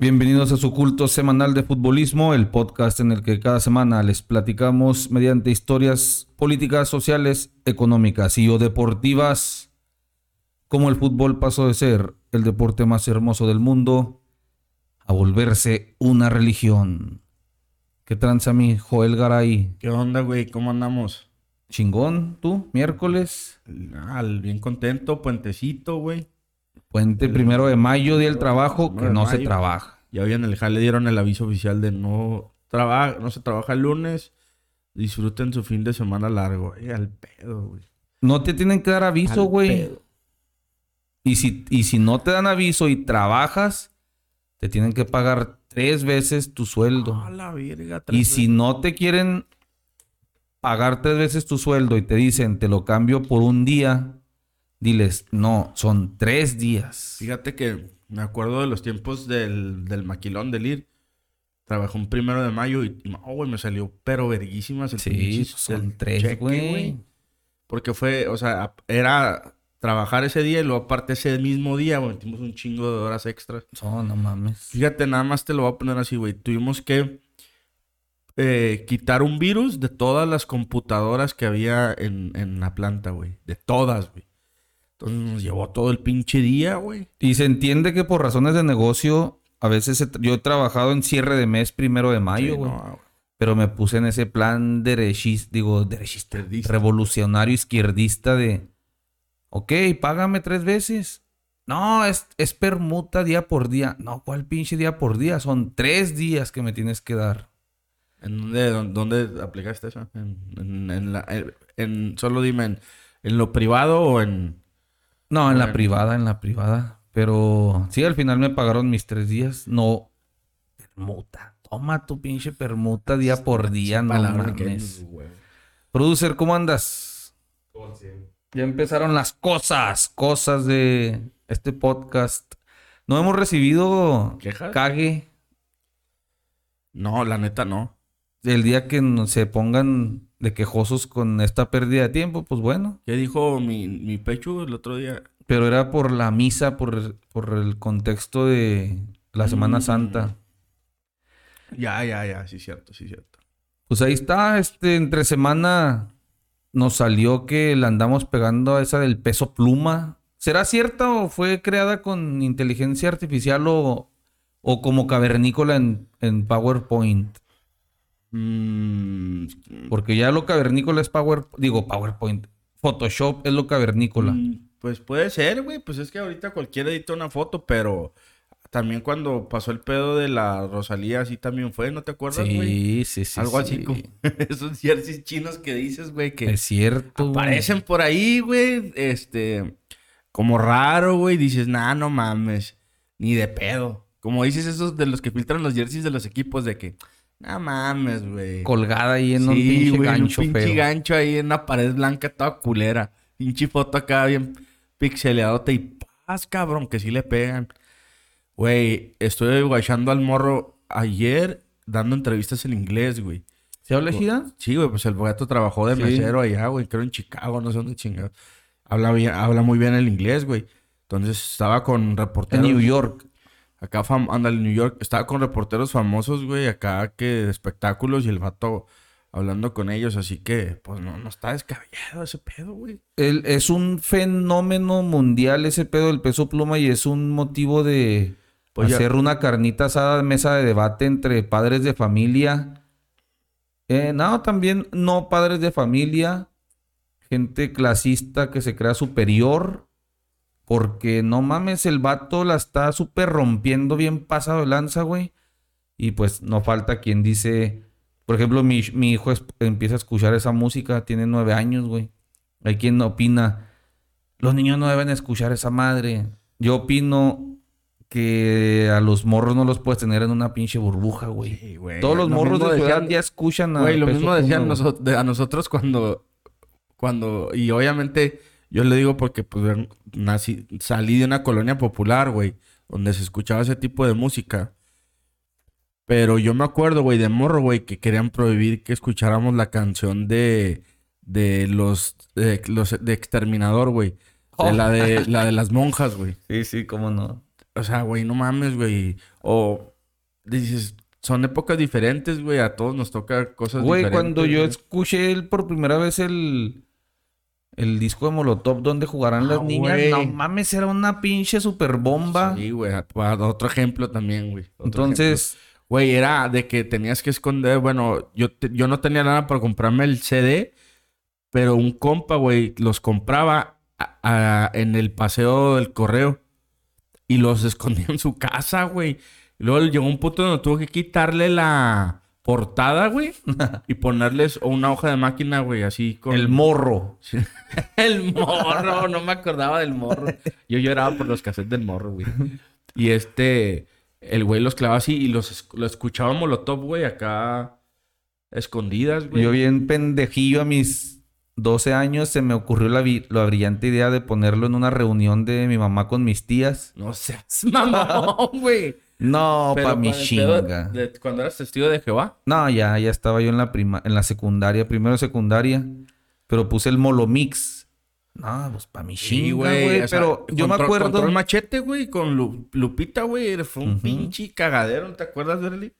Bienvenidos a su culto semanal de futbolismo, el podcast en el que cada semana les platicamos mediante historias políticas, sociales, económicas y o deportivas, cómo el fútbol pasó de ser el deporte más hermoso del mundo a volverse una religión. ¿Qué tranza mi Joel Garay? ¿Qué onda, güey? ¿Cómo andamos? Chingón, tú, miércoles. Ah, bien contento, puentecito, güey. Puente primero de mayo, día del trabajo, que no se trabaja. Ya hoy en el jale dieron el aviso oficial de no trabaja, no se trabaja el lunes. Disfruten su fin de semana largo. Al pedo, güey. No te tienen que dar aviso, Al güey. pedo. Y si, y si no te dan aviso y trabajas, te tienen que pagar tres veces tu sueldo. A la y si no te quieren pagar tres veces tu sueldo y te dicen, te lo cambio por un día, diles, no, son tres días. Fíjate que me acuerdo de los tiempos del, del maquilón del IR. Trabajé un primero de mayo y, no, güey, me salió pero verguísimas el Sí, pinche- son tres, güey. Porque fue, o sea, era trabajar ese día y luego aparte ese mismo día, güey, metimos un chingo de horas extras. No, no mames. Fíjate, nada más te lo voy a poner así, güey. Tuvimos que eh, quitar un virus de todas las computadoras que había en, en la planta, güey. De todas, güey. Entonces nos llevó todo el pinche día, güey. Y se entiende que por razones de negocio, a veces he- yo he trabajado en cierre de mes primero de mayo, Sí, güey. no. Pero me puse en ese plan derechista, digo, derechista, revolucionario izquierdista de, ok, págame tres veces. No, es, es permuta día por día. No, ¿cuál pinche día por día? Son tres días que me tienes que dar. ¿En dónde, dónde, aplicaste eso? En, en- en la- en- solo dime, en lo privado o en...? No, en la privada, en la privada. Pero sí, al final me pagaron mis tres días. No, permuta. Toma tu pinche permuta día por día, no mames. Producer, ¿cómo andas? Ya empezaron las cosas, cosas de este podcast. No hemos recibido ¿Quejas? cague No, la neta no. el día que no- se pongan de quejosos con esta pérdida de tiempo, pues bueno. ¿Qué dijo mi, mi pecho el otro día? Pero era por la misa, por, por el contexto de la Semana Mm. Santa. Ya, ya, ya, sí cierto, sí cierto. Pues ahí está, este, entre semana nos salió que le andamos pegando a esa del peso pluma. ¿Será cierta o fue creada con inteligencia artificial o, o como cavernícola en, en PowerPoint? Mm, Porque ya lo cavernícola es Power, digo PowerPoint. Photoshop es lo cavernícola. mm, pues puede ser, güey. Pues es que ahorita cualquiera edita una foto, pero también cuando pasó el pedo de la Rosalía, así también fue, ¿no te acuerdas, güey? Sí, sí, sí. Algo así sí. como esos jerseys chinos que dices, güey, que Es cierto. aparecen por ahí, güey, este, como raro, güey. Dices, nah, no mames, ni de pedo. Como dices esos de los que filtran los jerseys de los equipos, de que, no mames, güey. Colgada ahí en un pinche en gancho un pinche feo. gancho ahí en una pared blanca toda culera. Pinche foto acá bien pixeleadote y paz, cabrón, que sí le pegan. Güey, estoy guachando al morro ayer dando entrevistas en inglés, güey. ¿Se habla chida? Sí, güey, pues el gato trabajó de Sí. mesero allá, güey, creo en Chicago, no sé dónde chingado. Habla bien, habla muy bien el inglés, güey. Entonces estaba con En reporteros. New York. Acá, en New York. Estaba con reporteros famosos, güey, acá que de espectáculos y el vato hablando con ellos. Así que, pues no, no está descabellado ese pedo, güey. El- es un fenómeno mundial ese pedo del peso pluma y es un motivo de Pues ya- hacer una carnita asada, mesa de debate entre padres de familia. Eh, no, también no padres de familia, gente clasista que se crea superior, porque no mames, el vato la está súper rompiendo bien pasado de lanza, güey. Y pues no falta quien dice, por ejemplo, mi, mi hijo es- empieza a escuchar esa música, tiene nueve años, güey. Hay quien opina, los niños no deben escuchar esa madre. Yo opino que a los morros no los puedes tener en una pinche burbuja, güey. Sí, güey. Todos los Lo morros de su edad decían- ya escuchan a Güey, lo mismo decían a nosotros cuando, cuando, y obviamente yo le digo porque pues nací, salí de una colonia popular, güey, donde se escuchaba ese tipo de música. Pero yo me acuerdo, güey, de morro, güey, que querían prohibir que escucháramos la canción de, de los, de, los de Exterminador, güey. De Oh. la de, la de las monjas, güey. Sí, sí, cómo no. o sea, güey, no mames, güey. O dices, son épocas diferentes, güey. A todos nos toca cosas Güey, diferentes. cuando yo güey. escuché el- por primera vez el, el disco de Molotov donde jugarán Ah, las niñas, güey. no mames, era una pinche super bomba. Sí, güey. Otro ejemplo también, güey. Entonces. Güey, era de que tenías que esconder. Bueno, yo, te- yo no tenía nada para comprarme el CD, pero un compa, güey, los compraba a- a- en el paseo del correo y los escondía en su casa, güey. Luego llegó un punto donde tuvo que quitarle la portada, güey, y ponerles una hoja de máquina, güey, así con. el morro. El morro, no me acordaba del morro. Yo lloraba por los cassettes del morro, güey. Y este, el güey los clavaba así y los, esc- lo escuchaba Molotov, güey, acá escondidas, güey. Yo bien pendejillo a mis 12 años se me ocurrió la brillante idea de ponerlo en una reunión de mi mamá con mis tías. No seas mamón, güey. No, Pero pa' mi chinga. de- cuando eras testigo de Jehová. No, ya, ya estaba yo en la prima, en la secundaria, primero secundaria, pero puse el Molomix. No, pues pa' mi chinga, güey. sea, Pero yo me acuerdo. Control machete, güey, con Lu- Lupita, güey. Fue un pinche cagadero, ¿no ¿te acuerdas, Berly?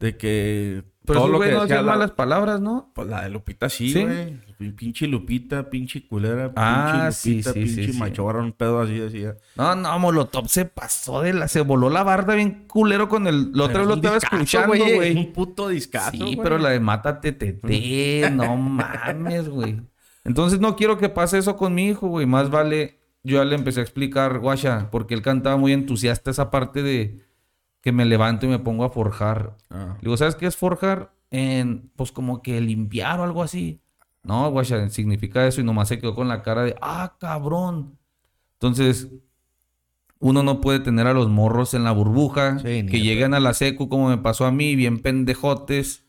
De que Pero todo lo güey que no hacían la- malas palabras, ¿no? Pues la de Lupita sí, ¿Sí? güey. Pinche Lupita, pinche culera, Ah, pinche Lupita, sí, sí, pinche machorra, un pedo así decía. No, no, Molotov se pasó de la... Se voló la barda bien culero con el... Lo es un estaba escuchando, Es güey. un puto discazo, Sí, güey. pero la de Mátate Tete, no mames, güey. Entonces no quiero que pase eso con mi hijo, güey. Más vale, yo ya le empecé a explicar, guacha, porque él cantaba muy entusiasta esa parte de que me levanto y me pongo a forjar. Ah. Le digo, ¿sabes qué es forjar? En, pues como que limpiar o algo así. No, guacha, significa eso y nomás se quedó con la cara de, ah, cabrón. Entonces, uno no puede tener a los morros en la burbuja, Sí, ni que lleguen a la secu como me pasó a mí, bien pendejotes,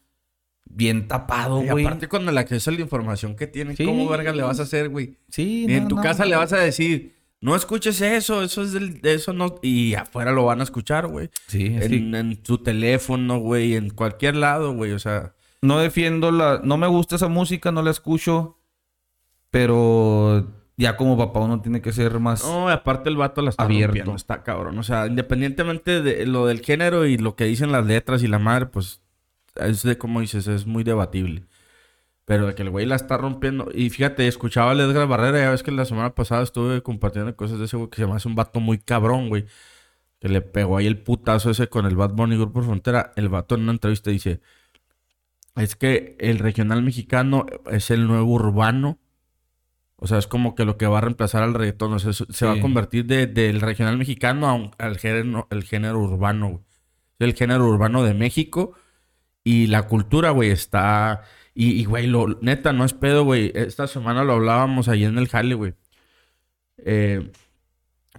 bien tapado, Y güey. aparte con el acceso a la información que tienes, Sí. ¿cómo verga le vas a hacer, güey? Sí, Y en tu no, casa no. le vas a decir, no escuches eso, eso es del, de eso no... Y afuera lo van a escuchar, güey. Sí, sí. En, en tu teléfono, güey, en cualquier lado, güey, o sea... No defiendo la... No me gusta esa música, no la escucho, pero ya como papá uno tiene que ser más... No, aparte el vato la está Abierto. rompiendo, está cabrón. O sea, independientemente de lo del género y lo que dicen las letras y la madre, pues es de como dices, es muy debatible. Pero de que el güey la está rompiendo. Y fíjate, escuchaba a Edgar Barrera, ya ves que la semana pasada estuve compartiendo cosas de ese güey que se me hace un vato muy cabrón, güey. Que le pegó ahí el putazo ese con el Bad Bunny Grupo Frontera. El vato en una entrevista dice: Es que el regional mexicano es el nuevo urbano. O sea, es como que lo que va a reemplazar al reggaetón. O sea, se va a convertir de- del regional mexicano a un- al género, el género urbano, güey. El género urbano de México. Y la cultura, güey, está... Y, güey, lo, neta, no es pedo, güey. Esta semana lo hablábamos ahí en el jale, güey. Eh,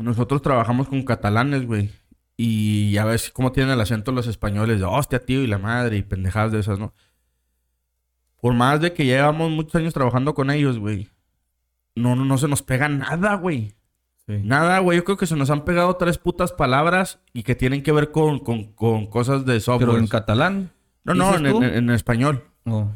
nosotros trabajamos con catalanes, güey. Y ya ves cómo tienen el acento los españoles de hostia, tío, y la madre, y pendejadas de esas, ¿no? Por más de que llevamos muchos años trabajando con ellos, güey. No, no, no se nos pega nada, güey. Sí. Nada, güey. Yo creo que se nos han pegado tres putas palabras y que tienen que ver con, con, con cosas de software. Pero en catalán. No, no, ¿dices en, tú? en- en español. Oh.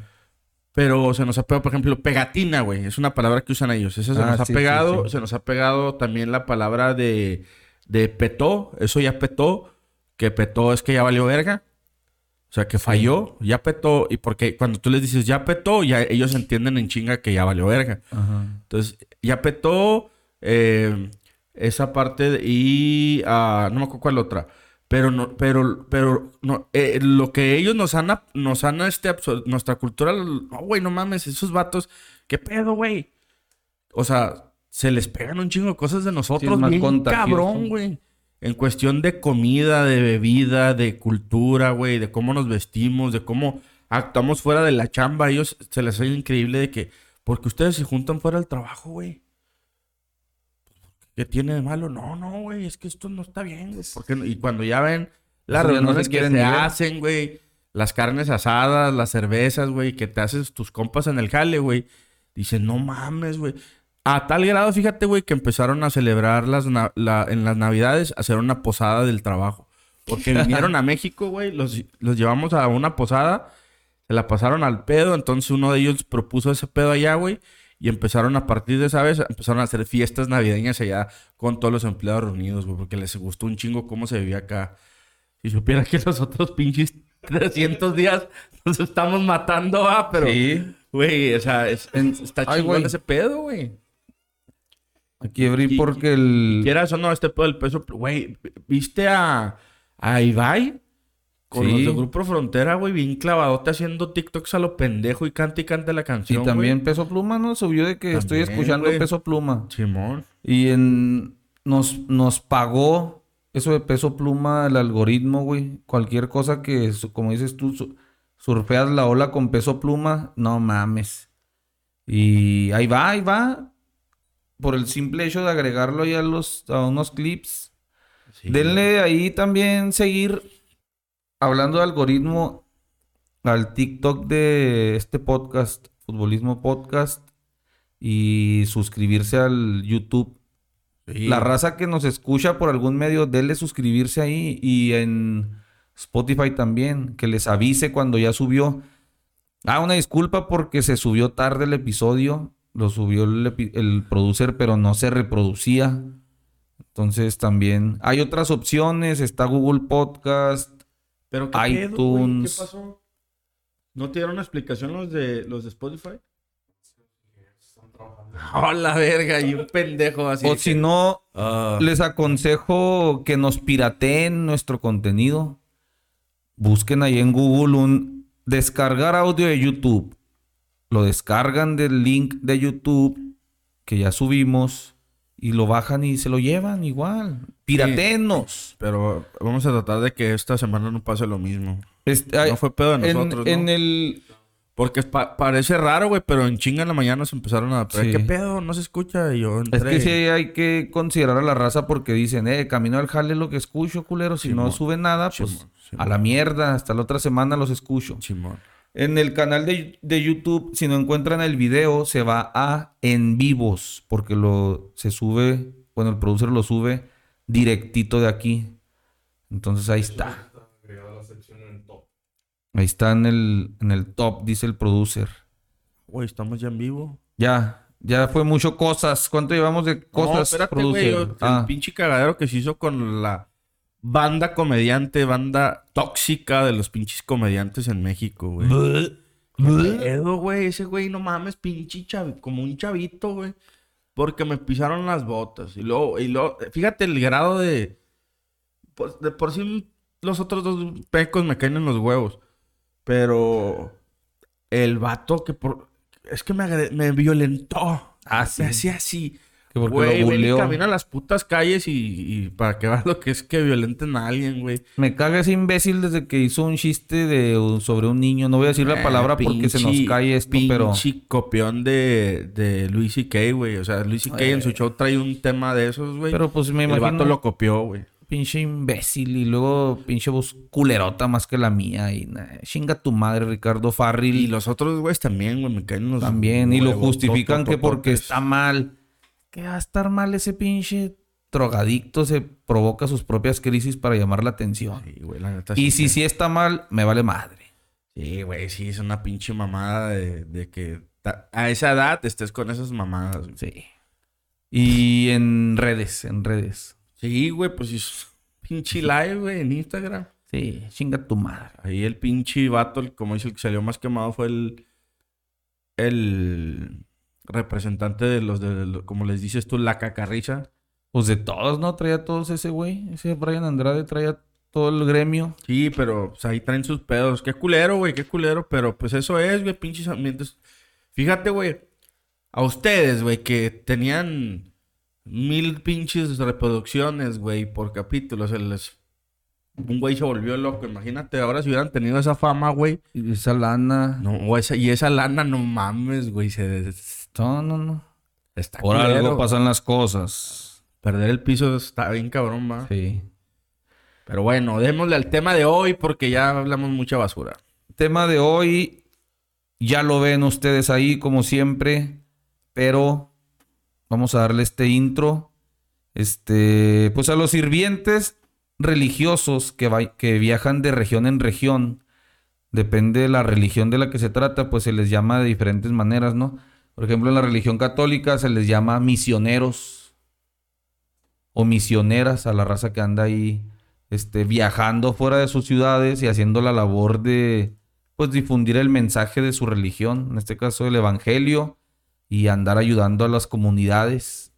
Pero se nos ha pegado, por ejemplo, pegatina, güey. Es una palabra que usan ellos. Esa se Ah, nos ha sí, pegado. sí. Se nos ha pegado también la palabra de, de petó. Eso ya petó. Que petó es que ya valió verga. O sea, que falló, ya petó. Y porque cuando tú les dices ya petó, ya ellos entienden en chinga que ya valió verga. Ajá. Entonces, ya petó eh, esa parte de- y ah, no me acuerdo cuál otra. Pero no, pero, pero no, eh, lo que ellos nos han, nos han este nuestra cultura, no, güey, no mames, esos vatos, ¿qué pedo, güey? O sea, se les pegan un chingo de cosas de nosotros, más bien cabrón, güey. En cuestión de comida, de bebida, de cultura, güey, de cómo nos vestimos, de cómo actuamos fuera de la chamba. A ellos se les hace increíble de que, porque ustedes se juntan fuera del trabajo, güey. ¿Qué tiene de malo? No, no, güey, es que esto no está bien, güey. Y cuando ya ven las no reuniones que se ver. hacen, güey, las carnes asadas, las cervezas, güey, que te haces tus compas en el jale, güey, dicen, no mames, güey. A tal grado, fíjate, güey, que empezaron a celebrar las la- en las navidades, hacer una posada del trabajo. Porque vinieron a México, güey, los, los llevamos a una posada, se la pasaron al pedo, entonces uno de ellos propuso ese pedo allá, güey, Y empezaron a partir de esa vez, empezaron a hacer fiestas navideñas allá con todos los empleados reunidos, güey, porque les gustó un chingo cómo se vivía acá. Si supiera que los otros pinches 300 días nos estamos matando, ah, pero... Sí. Güey, o sea, es- es- está chingón ese pedo, güey. Aquí abrí Y- porque el... Quieras o no, este pedo del peso... Güey, ¿viste a, a Ibai? Con Sí. los de Grupo Frontera, güey, bien clavadote haciendo TikToks a lo pendejo y canta y canta la Y canción, también güey. Peso Pluma, ¿no? Subió de que estoy También, escuchando güey. Peso Pluma. Simón. Y en... Nos, nos pagó eso de Peso Pluma, el algoritmo, güey. Cualquier cosa que, como dices tú, su- surfeas la ola con Peso Pluma, no mames. Y ahí va, ahí va. Por el simple hecho de agregarlo ahí a, los, a unos clips. Sí. Denle ahí también seguir, hablando de algoritmo, al TikTok de este podcast, Futbolismo Podcast, y suscribirse al YouTube. Sí. La raza que nos escucha por algún medio, denle suscribirse ahí y en Spotify también, que les avise cuando ya subió. Ah, una disculpa porque se subió tarde el episodio, lo subió el, el producer, pero no se reproducía. Entonces también hay otras opciones, está Google Podcast. Pero qué pedo, güey? ¿Qué iTunes. pasó? ¿No te dieron una explicación los de los de Spotify? ¡Oh, la verga! Y un pendejo así. o si que- no, Ah. les aconsejo que nos pirateen nuestro contenido. Busquen ahí en Google un descargar audio de YouTube. Lo descargan del link de YouTube que ya subimos y lo bajan y se lo llevan igual. Pirateennos. Pero vamos a tratar de que esta semana no pase lo mismo. Este, ay, No fue pedo de en, nosotros, en ¿no? el Porque pa- parece raro, güey, pero en chinga en la mañana se empezaron a... Sí. ¿Qué pedo? No se escucha. Y yo Es entré. que sí hay que considerar a la raza porque dicen, eh, camino al jale lo que escucho, culero. Si no sube nada, pues Simón, a la mierda. Hasta la otra semana los escucho. Simón. En el canal de, de YouTube, si no encuentran el video, se va a en vivos, porque lo se sube, bueno, el producer lo sube directito de aquí. Entonces ahí está. Ahí está en el, en el top, dice el producer. Güey, estamos ya en vivo. Ya, ya fue mucho cosas. ¿Cuánto llevamos de no, cosas, espérate, producer? güey. El Ah, pinche cagadero que se hizo con la banda comediante, banda tóxica de los pinches comediantes en México, güey. ¿Qué pedo, güey? Ese güey, no mames, pinche chavi- como un chavito, güey. Porque me pisaron las botas. Y luego, y luego, fíjate el grado de. Pues, de por sí, los otros dos pecos me caen en los huevos. Pero. El vato que por. Es que me, agre- me violentó. Ah, sí. Me hacía así. Que porque Güey, lo y camina a las putas calles y, y para que veas lo que es que violenten a alguien, güey. Me caga ese imbécil desde que hizo un chiste de, sobre un niño. No voy a decir la Eh, palabra porque se nos cae esto, pero... Pinche copión de, de Luis C.K., güey. O sea, Luis C.K. en su show trae un tema de esos, güey. Pero pues me el imagino... vato lo copió, güey. Pinche imbécil y luego pinche voz culerota más que la mía. Y nah, chinga tu madre, Ricardo Farril. Y los otros, güeyes, también, güey. Me caen los también. Y lo justifican que porque está mal. Que va a estar mal ese pinche drogadicto. Se provoca sus propias crisis para llamar la atención. Sí, güey, la neta. Y sí, si sí está mal, me vale madre. Sí, güey, sí, es una pinche mamada de, de que a esa edad estés con esas mamadas. güey. Sí. Y en redes, en redes. Sí, güey, pues es pinche live, güey, en Instagram. Sí, chinga tu madre. Ahí el pinche vato, el- como dice, el que salió más quemado fue el. El representante de los de, como les dices tú, la cacarriza. Pues de todos, ¿no? Traía todos ese güey. Ese Brian Andrade traía todo el gremio. Sí, pero pues, ahí traen sus pedos. Qué culero, güey, qué culero. Pero pues eso es, güey, pinches ambientes. Fíjate, güey. A ustedes, güey, que tenían mil pinches reproducciones, güey, por capítulo. Se les... Un güey se volvió loco. Imagínate, ahora si hubieran tenido esa fama, güey. Y esa lana. No, esa, y esa lana, no mames, güey. Se, No, no, no. está Por culero. algo pasan las cosas. Perder el piso está bien cabrón, va. Sí. Pero bueno, démosle al tema de hoy porque ya hablamos mucha basura. Tema de hoy. Ya lo ven ustedes ahí, como siempre. Pero vamos a darle este intro. Este, pues a los sirvientes religiosos que, que viajan de región en región, depende de la religión de la que se trata, pues se les llama de diferentes maneras, ¿no? Por ejemplo, en la religión católica se les llama misioneros o misioneras a la raza que anda ahí este, viajando fuera de sus ciudades y haciendo la labor de pues difundir el mensaje de su religión, en este caso el evangelio, y andar ayudando a las comunidades.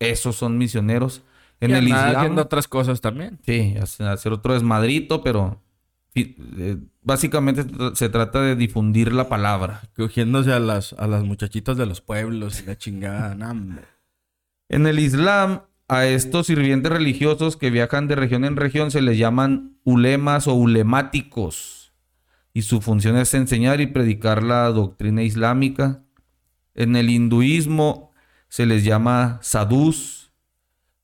Esos son misioneros. En Y el Islam, haciendo otras cosas también. sí, hace- hacer otro desmadrito, pero básicamente se tra- se trata de difundir la palabra. Cogiéndose a las, a las muchachitas de los pueblos y la chingada. En el Islam, a estos sirvientes religiosos que viajan de región en región se les llaman ulemas o ulemáticos. Y su función es enseñar y predicar la doctrina islámica. En el hinduismo se les llama sadhus.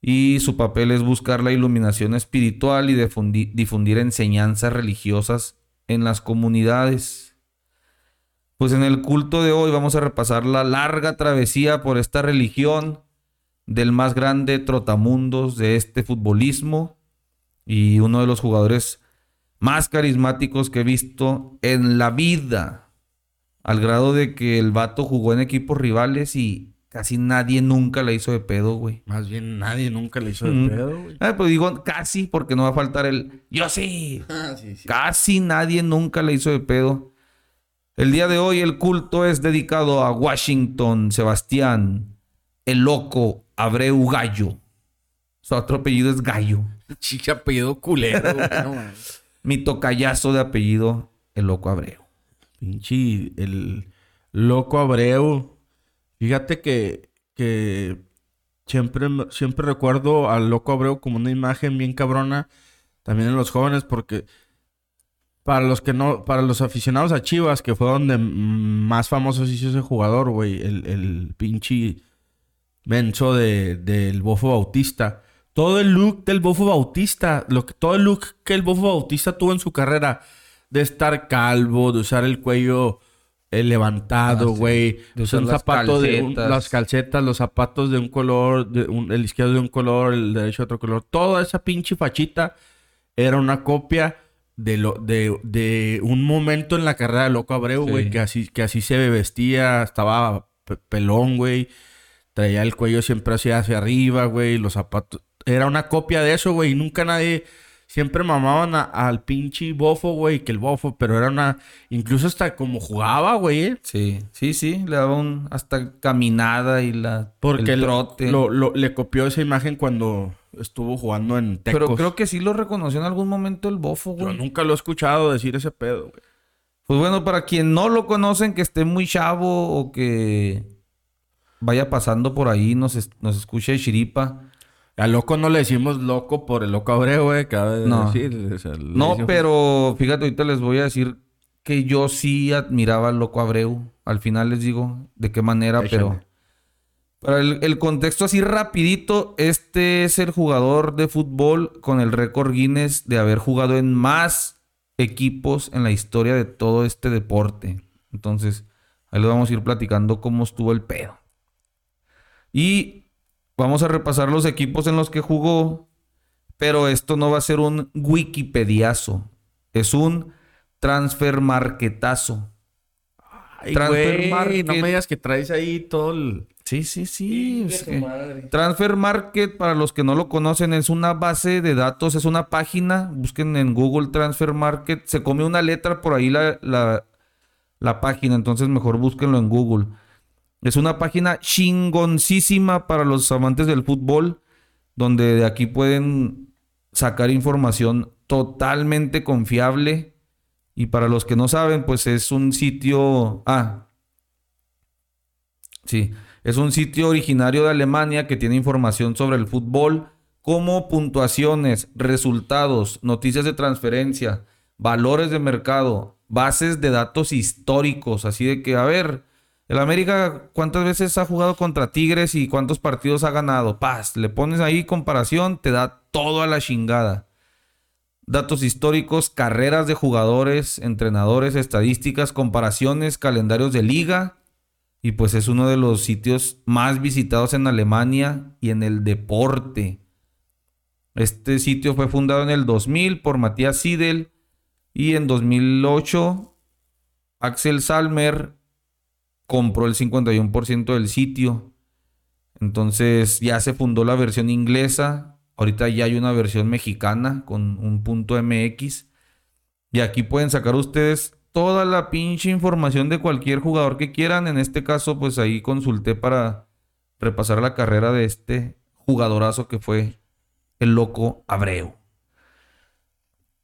Y su papel es buscar la iluminación espiritual y difundi- difundir enseñanzas religiosas en las comunidades. Pues en el culto de hoy vamos a repasar la larga travesía por esta religión del más grande trotamundos de este futbolismo y uno de los jugadores más carismáticos que he visto en la vida. Al grado de que el vato jugó en equipos rivales y casi nadie nunca la hizo de pedo, güey. Más bien nadie nunca le hizo de Mm. pedo, güey. Ah, pues digo casi porque no va a faltar el yo sí. Ah, sí, sí. Casi nadie nunca le hizo de pedo. El día de hoy el culto es dedicado a Washington Sebastián, el loco Abreu Gallo. Su otro apellido es Gallo. Chicha apellido culero, güey. No. Mi tocayazo de apellido, el loco Abreu. Pinche, el loco Abreu. Fíjate que, que siempre, siempre recuerdo al loco Abreu como una imagen bien cabrona. También en los jóvenes, porque para los que no, para los aficionados a Chivas, que fue donde más famoso se hizo ese jugador, güey, el, el pinche menso de, del Bofo Bautista. Todo el look del Bofo Bautista, lo que, todo el look que el Bofo Bautista tuvo en su carrera, de estar calvo, de usar el cuello eh, levantado, Ah, sí. güey, un las zapato de un- las calcetas, los zapatos de un color, de un- el izquierdo de un color, el derecho de otro color, toda esa pinche fachita era una copia de lo de, de un momento en la carrera de Loco Abreu, Sí. güey, que así que así se vestía, estaba pe- pelón, güey. Traía el cuello siempre hacia hacia arriba, güey, los zapatos era una copia de eso, güey, y nunca nadie siempre mamaban a- al pinche bofo, güey, que el bofo, pero era una incluso hasta como jugaba, güey. Sí, sí, sí. Le daba un hasta caminada y la Porque el trote. lo- lo- le copió esa imagen cuando estuvo jugando en Tecos. Pero creo que sí lo reconoció en algún momento el bofo, Yo güey. nunca lo he escuchado decir ese pedo, güey. Pues bueno, para quien no lo conocen, que esté muy chavo o que vaya pasando por ahí, nos, nos escuche chiripa. Al loco no le decimos loco por el loco Abreu, güey, cada vez No. decir. o sea, le No, pero fíjate, ahorita les voy a decir que yo sí admiraba al loco Abreu. Al final les digo de qué manera, Échale. pero... Para el, el contexto así rapidito, este es el jugador de fútbol con el récord Guinness de haber jugado en más equipos en la historia de todo este deporte. Entonces, ahí les vamos a ir platicando cómo estuvo el pedo. Y vamos a repasar los equipos en los que jugó, pero esto no va a ser un wikipediazo, es un transfer marketazo. Ay, Transfer güey, Market. no me digas que traes ahí todo el... Sí, sí, sí. Es que- madre. Transfer Market, para los que no lo conocen, es una base de datos, es una página. Busquen en Google Transfer Market. Se come una letra por ahí la, la, la página, entonces mejor búsquenlo en Google. Es una página chingoncísima para los amantes del fútbol, donde de aquí pueden sacar información totalmente confiable. Y para los que no saben, pues es un sitio... Ah, Sí, es un sitio originario de Alemania que tiene información sobre el fútbol, como puntuaciones, resultados, noticias de transferencia, valores de mercado, bases de datos históricos, así de que, a ver, el América, ¿cuántas veces ha jugado contra Tigres y cuántos partidos ha ganado? Paz, le pones ahí comparación, te da todo a la chingada. Datos históricos, carreras de jugadores, entrenadores, estadísticas, comparaciones, calendarios de liga. Y pues es uno de los sitios más visitados en Alemania y en el deporte. Este sitio fue fundado en el 2000 por Matías Siedel y en 2008 Axel Salmer compró el 51% del sitio. Entonces ya se fundó la versión inglesa. Ahorita ya hay una versión mexicana con un punto MX. Y aquí pueden sacar ustedes toda la pinche información de cualquier jugador que quieran. En este caso, pues ahí consulté para repasar la carrera de este jugadorazo que fue el loco Abreu.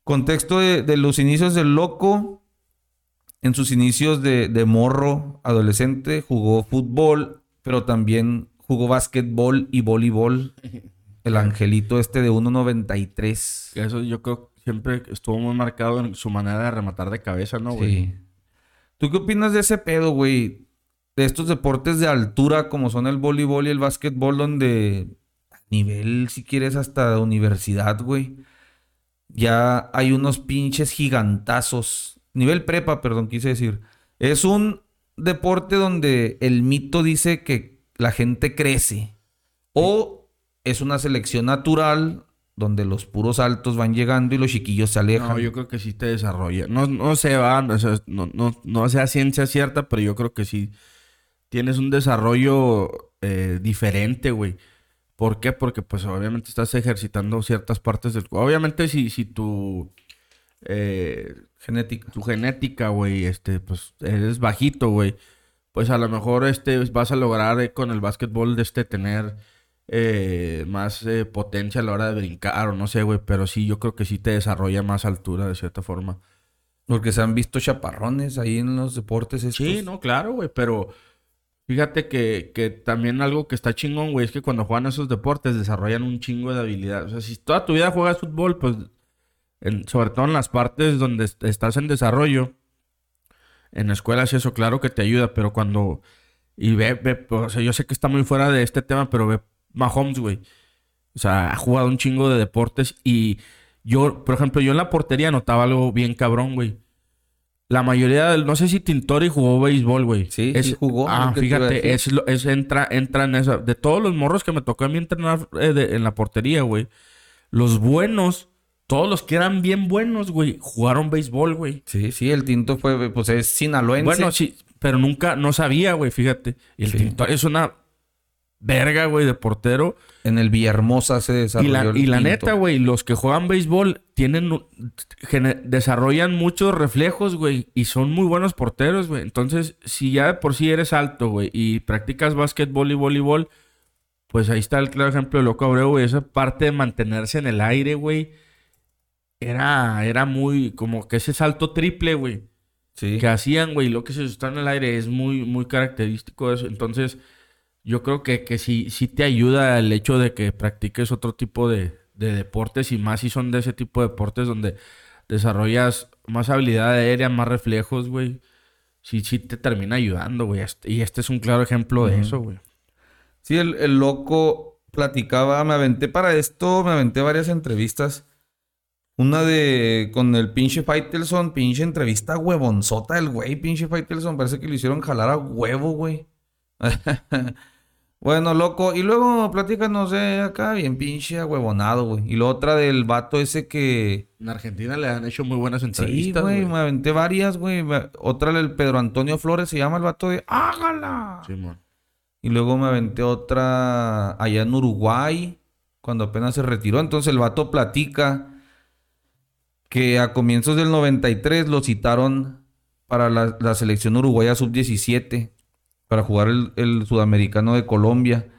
Contexto de, los inicios del loco. En sus inicios de, de, morro, adolescente, jugó fútbol, pero también jugó básquetbol y voleibol. El angelito este de 1.93. Eso yo creo que siempre estuvo muy marcado en su manera de rematar de cabeza, ¿no, güey? Sí. ¿Tú qué opinas de ese pedo, güey? De estos deportes de altura como son el voleibol y el básquetbol, donde a nivel, si quieres, hasta universidad, güey ya hay unos pinches gigantazos. Nivel prepa, perdón, quise decir. Es un deporte donde el mito dice que la gente crece. O es una selección natural donde los puros altos van llegando y los chiquillos se alejan. No, yo creo que sí te desarrolla. No, no se va, no, no, no, sea ciencia cierta, pero yo creo que sí tienes un desarrollo eh, diferente, güey. ¿Por qué? Porque pues obviamente estás ejercitando ciertas partes del cuerpo. Obviamente si, si tu... Eh, genética. Tu genética, güey, este, pues eres bajito, güey. Pues a lo mejor este, vas a lograr eh, con el básquetbol de este tener eh, más potencia a la hora de brincar o no sé, güey. Pero sí, yo creo que sí te desarrolla más altura de cierta forma. Porque se han visto chaparrones ahí en los deportes estos. Sí, no, claro, güey, pero Fíjate que, que, también algo que está chingón, güey, es que cuando juegan esos deportes desarrollan un chingo de habilidad. O sea, si toda tu vida juegas fútbol, pues, sobre todo en las partes donde estás en desarrollo, en escuelas y eso, claro que te ayuda, pero cuando. Y ve, ve, o sea, yo sé que está muy fuera de este tema, pero ve Mahomes, güey. O sea, ha jugado un chingo de deportes y yo, por ejemplo, yo en la portería notaba algo bien cabrón, güey. La mayoría del, no sé si Tintori jugó béisbol, güey. Sí, es, jugó. Ah, fíjate, es, es, entra, entra en eso. De todos los morros que me tocó a mí entrenar eh, en la portería, güey. Los buenos, todos los que eran bien buenos, güey, jugaron béisbol, güey. Sí, sí, el Tinto fue, pues es sinaloense. Bueno, sí, pero nunca, no sabía, güey, fíjate. el Tintori es una verga, güey, de portero. En el Villahermosa se desarrolló. Y la, neta, güey, los que juegan béisbol tienen, desarrollan muchos reflejos, güey, y son muy buenos porteros, güey. Entonces, si ya de por sí eres alto, güey, y practicas básquetbol y voleibol, pues ahí está el claro ejemplo de Loco Abreu, güey. Esa parte de mantenerse en el aire, güey, era, era muy, como que ese salto triple, güey. Sí. Que hacían, güey, lo que se está en el aire es muy, muy característico de eso. Entonces yo creo que, que sí, sí te ayuda el hecho de que practiques otro tipo de, deportes y más si son de ese tipo de deportes donde desarrollas más habilidad aérea, más reflejos, güey. Sí, sí te termina ayudando, güey. Y este es un claro ejemplo de eso, güey. Sí, el, el, loco platicaba, me aventé para esto, me aventé varias entrevistas. Una de con el pinche Faitelson, pinche entrevista huevonzota del güey, pinche Faitelson. Parece que le hicieron jalar a huevo, güey. Bueno, loco. Y luego platícanos de acá, bien pinche huevonado, güey. Y la otra del vato ese que. En Argentina le han hecho muy buenas entrevistas. Sí, güey, me aventé varias, güey. Otra del Pedro Antonio Flores, se llama el vato de ¡Hágala! Sí, man. Y luego me aventé otra allá en Uruguay, cuando apenas se retiró. Entonces el vato platica que a comienzos del 93 lo citaron para la, selección uruguaya sub-17 para jugar el, sudamericano de Colombia.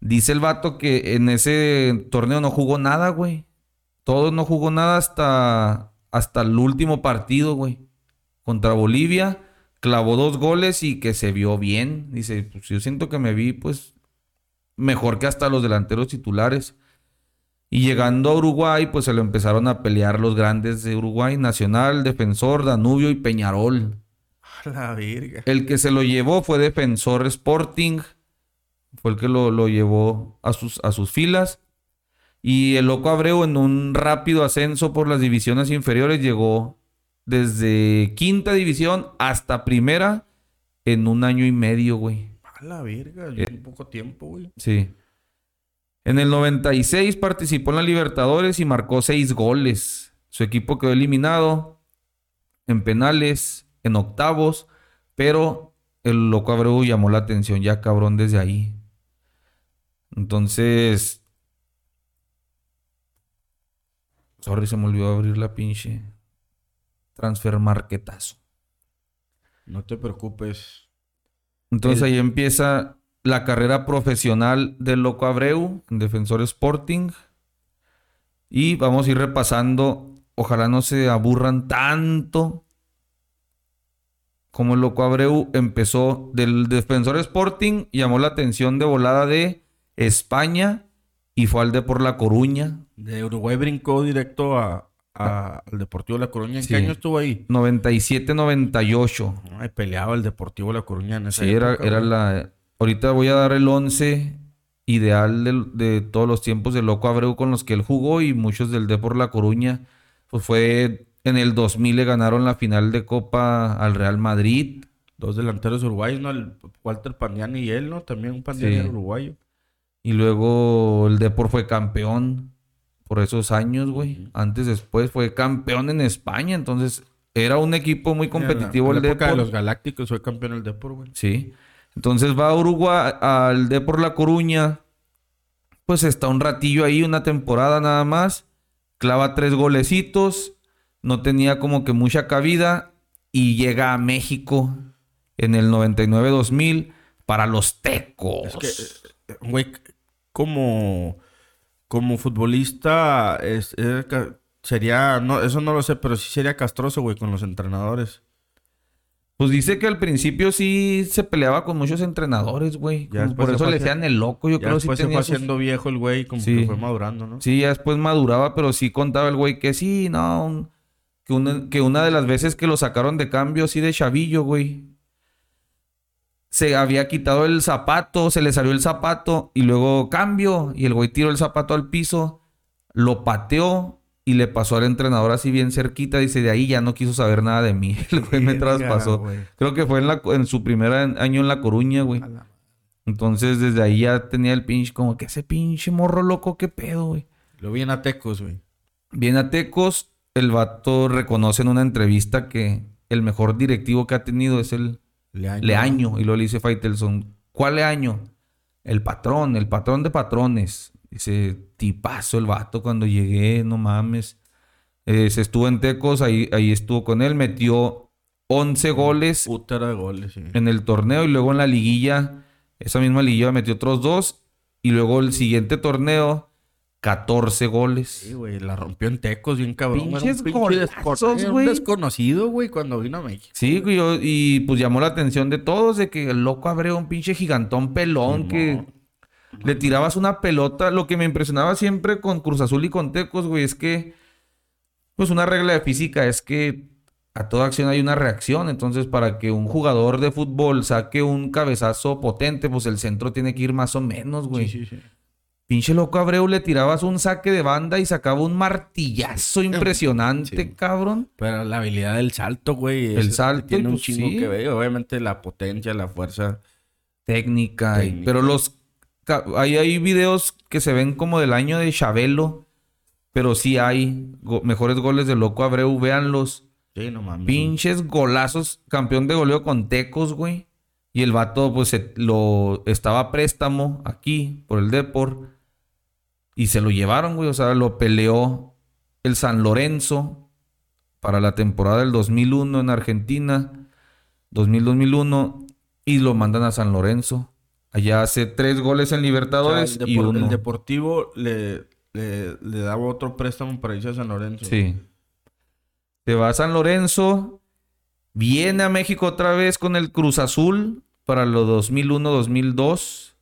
Dice el vato que en ese torneo no jugó nada, güey. Todo no jugó nada hasta, hasta el último partido, güey. Contra Bolivia. Clavó dos goles y que se vio bien. Dice, pues yo siento que me vi, pues, mejor que hasta los delanteros titulares. Y llegando a Uruguay, pues se lo empezaron a pelear los grandes de Uruguay, Nacional, Defensor, Danubio y Peñarol. La virga. El que se lo llevó fue Defensor Sporting. Fue el que lo, llevó a sus, a sus filas. Y el Loco Abreu en un rápido ascenso por las divisiones inferiores llegó desde quinta división hasta primera en un año y medio, güey. A la verga, eh, un poco tiempo, güey. Sí. En el 96 participó en la Libertadores y marcó seis goles. Su equipo quedó eliminado en penales en octavos, pero el loco Abreu llamó la atención ya cabrón desde ahí. Entonces... Sorry, se me olvidó abrir la pinche transfer marketazo. No te preocupes. Entonces El- ahí empieza la carrera profesional del Loco Abreu en Defensor Sporting. Y vamos a ir repasando. Ojalá no se aburran tanto. Como el Loco Abreu empezó del Defensor Sporting, llamó la atención de volada de España y fue al de por La Coruña. De Uruguay brincó directo a, a- al Deportivo La Coruña. ¿En Sí. qué año estuvo ahí? 97-98. Ay, peleaba el Deportivo La Coruña en esa Sí, era, época, era la... Ahorita voy a dar el 11 ideal de, todos los tiempos del Loco Abreu con los que él jugó y muchos del D por La Coruña. Pues fue en el 2000 le ganaron la final de Copa al Real Madrid. Dos delanteros uruguayos, ¿no? El Walter Pandiani y él, ¿no? También un Pandiani Sí. uruguayo. Y luego el Depor fue campeón por esos años, güey. Antes, después fue campeón en España. Entonces era un equipo muy competitivo en el la, época de los Galácticos fue campeón el Depor, güey. Sí. Entonces va a Uruguay, al D por La Coruña. Pues está un ratillo ahí, una temporada nada más. Clava tres golecitos. No tenía como que mucha cabida. Y llega a México en el 99-2000 para los Tecos. Es que, eh, güey, como, como futbolista, es, es sería, no, eso no lo sé, pero sí sería castroso, güey, con los entrenadores. Pues dice que al principio sí se peleaba con muchos entrenadores, güey. Por eso le decían el loco. Yo ya creo que sí se tenía fue sus- haciendo viejo el güey, como Sí. que fue madurando, ¿no? Sí, ya después maduraba, pero sí contaba el güey que sí, no. un- que, una, que una de las veces que lo sacaron de cambio así de chavillo, güey. Se había quitado el zapato, se le salió el zapato y luego cambio. Y el güey tiró el zapato al piso, lo pateó y le pasó al entrenador así bien cerquita. Dice, de ahí ya no quiso saber nada de mí. El güey me traspasó. güey. Creo que fue en, la, en su primer año en La Coruña, güey. La- Entonces desde ahí ya tenía el pinche, como que ese pinche morro loco, qué pedo, güey. Lo vi en Atecos, güey. Viene a Tecos, el vato reconoce en una entrevista que el mejor directivo que ha tenido es el Leaño. Leaño. Y luego le dice Faitelson, ¿cuál Leaño? El patrón, el patrón de patrones. Dice, tipazo el vato cuando llegué, no mames. Eh, se estuvo en Tecos, ahí, ahí estuvo con él, metió 11 goles Putera de goles, sí. en el torneo y luego en la liguilla, esa misma liguilla metió otros dos y luego el siguiente torneo, 14 goles. Sí, güey, la rompió en Tecos bien cabrón. Era un Pinches pinche golazos, desco- era un güey. desconocido, güey, cuando vino a México. Sí, güey, y pues llamó la atención de todos de que el loco Abreu, un pinche gigantón pelón que le tirabas una pelota. Lo que me impresionaba siempre con Cruz Azul y con Tecos, güey, es que pues una regla de física es que a toda acción hay una reacción. Entonces, para que un jugador de fútbol saque un cabezazo potente, pues el centro tiene que ir más o menos, güey. Sí, sí, sí. Pinche loco Abreu le tirabas un saque de banda y sacaba un martillazo impresionante, Sí. cabrón. Pero la habilidad del salto, güey. El salto, Tiene un pues, chingo sí. que ver. Obviamente la potencia, la fuerza. técnica. y- Técnica. pero los... ca- Hay, hay videos que se ven como del año de Chabelo. Pero sí hay go- mejores goles de Loco Abreu. Véanlos. Sí, no mames. Pinches golazos. Campeón de goleo con Tecos, güey. Y el vato, pues, se- lo estaba a préstamo aquí por el Depor. Y se lo llevaron, güey. O sea, lo peleó el San Lorenzo para la temporada del 2001 en Argentina. 2000-2001. Y lo mandan a San Lorenzo. Allá hace tres goles en O sea, Libertadores el, y uno. el Deportivo le, le, le daba otro préstamo para irse a San Lorenzo. Sí. Se va a San Lorenzo. Viene a México otra vez con el Cruz Azul para los 2001-2002.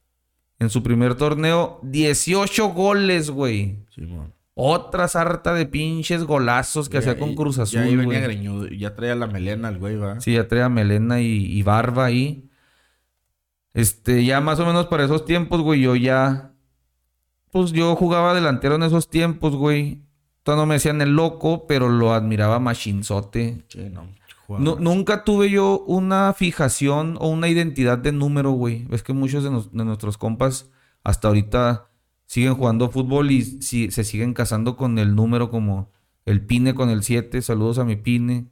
En su primer torneo, 18 goles, güey. Sí. Otra sarta de pinches golazos que hacía Ya con Cruz Ya Azul, ahí venía greñudo. Ya traía la melena el güey, va. Sí, ya traía melena y, y barba ahí. Este, ya más o menos para esos tiempos, güey, yo ya... Pues yo jugaba delantero en esos tiempos, güey. Todavía no me decían el loco, pero lo admiraba machinzote. Sí, no. Nunca tuve yo una fijación o una identidad de número, güey. Es que muchos de, nos- de nuestros compas hasta ahorita siguen jugando fútbol y si- se siguen casando con el número como el Pine con el 7. Saludos a mi Pine.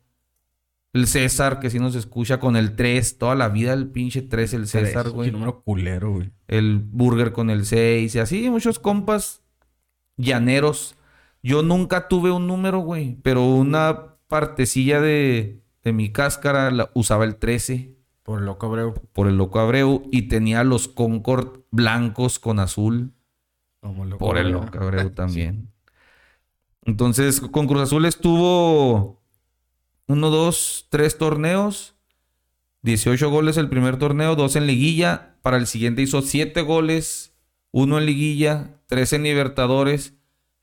El César, que sí nos escucha con el 3. Toda la vida el pinche 3, el César, Tres, güey. qué número culero, güey. El Burger con el 6. Y así, muchos compas llaneros. Yo nunca tuve un número, güey. Pero una partecilla de, de mi cáscara la, usaba el 13 Por el loco Abreu. por el loco Abreu. Y tenía los Concord blancos con azul. Como loco Por el loco Abreu también. Entonces, con Cruz Azul estuvo uno, dos, tres torneos. 18 goles el primer torneo, dos en liguilla. Para el siguiente hizo siete goles, uno en liguilla, tres en Libertadores.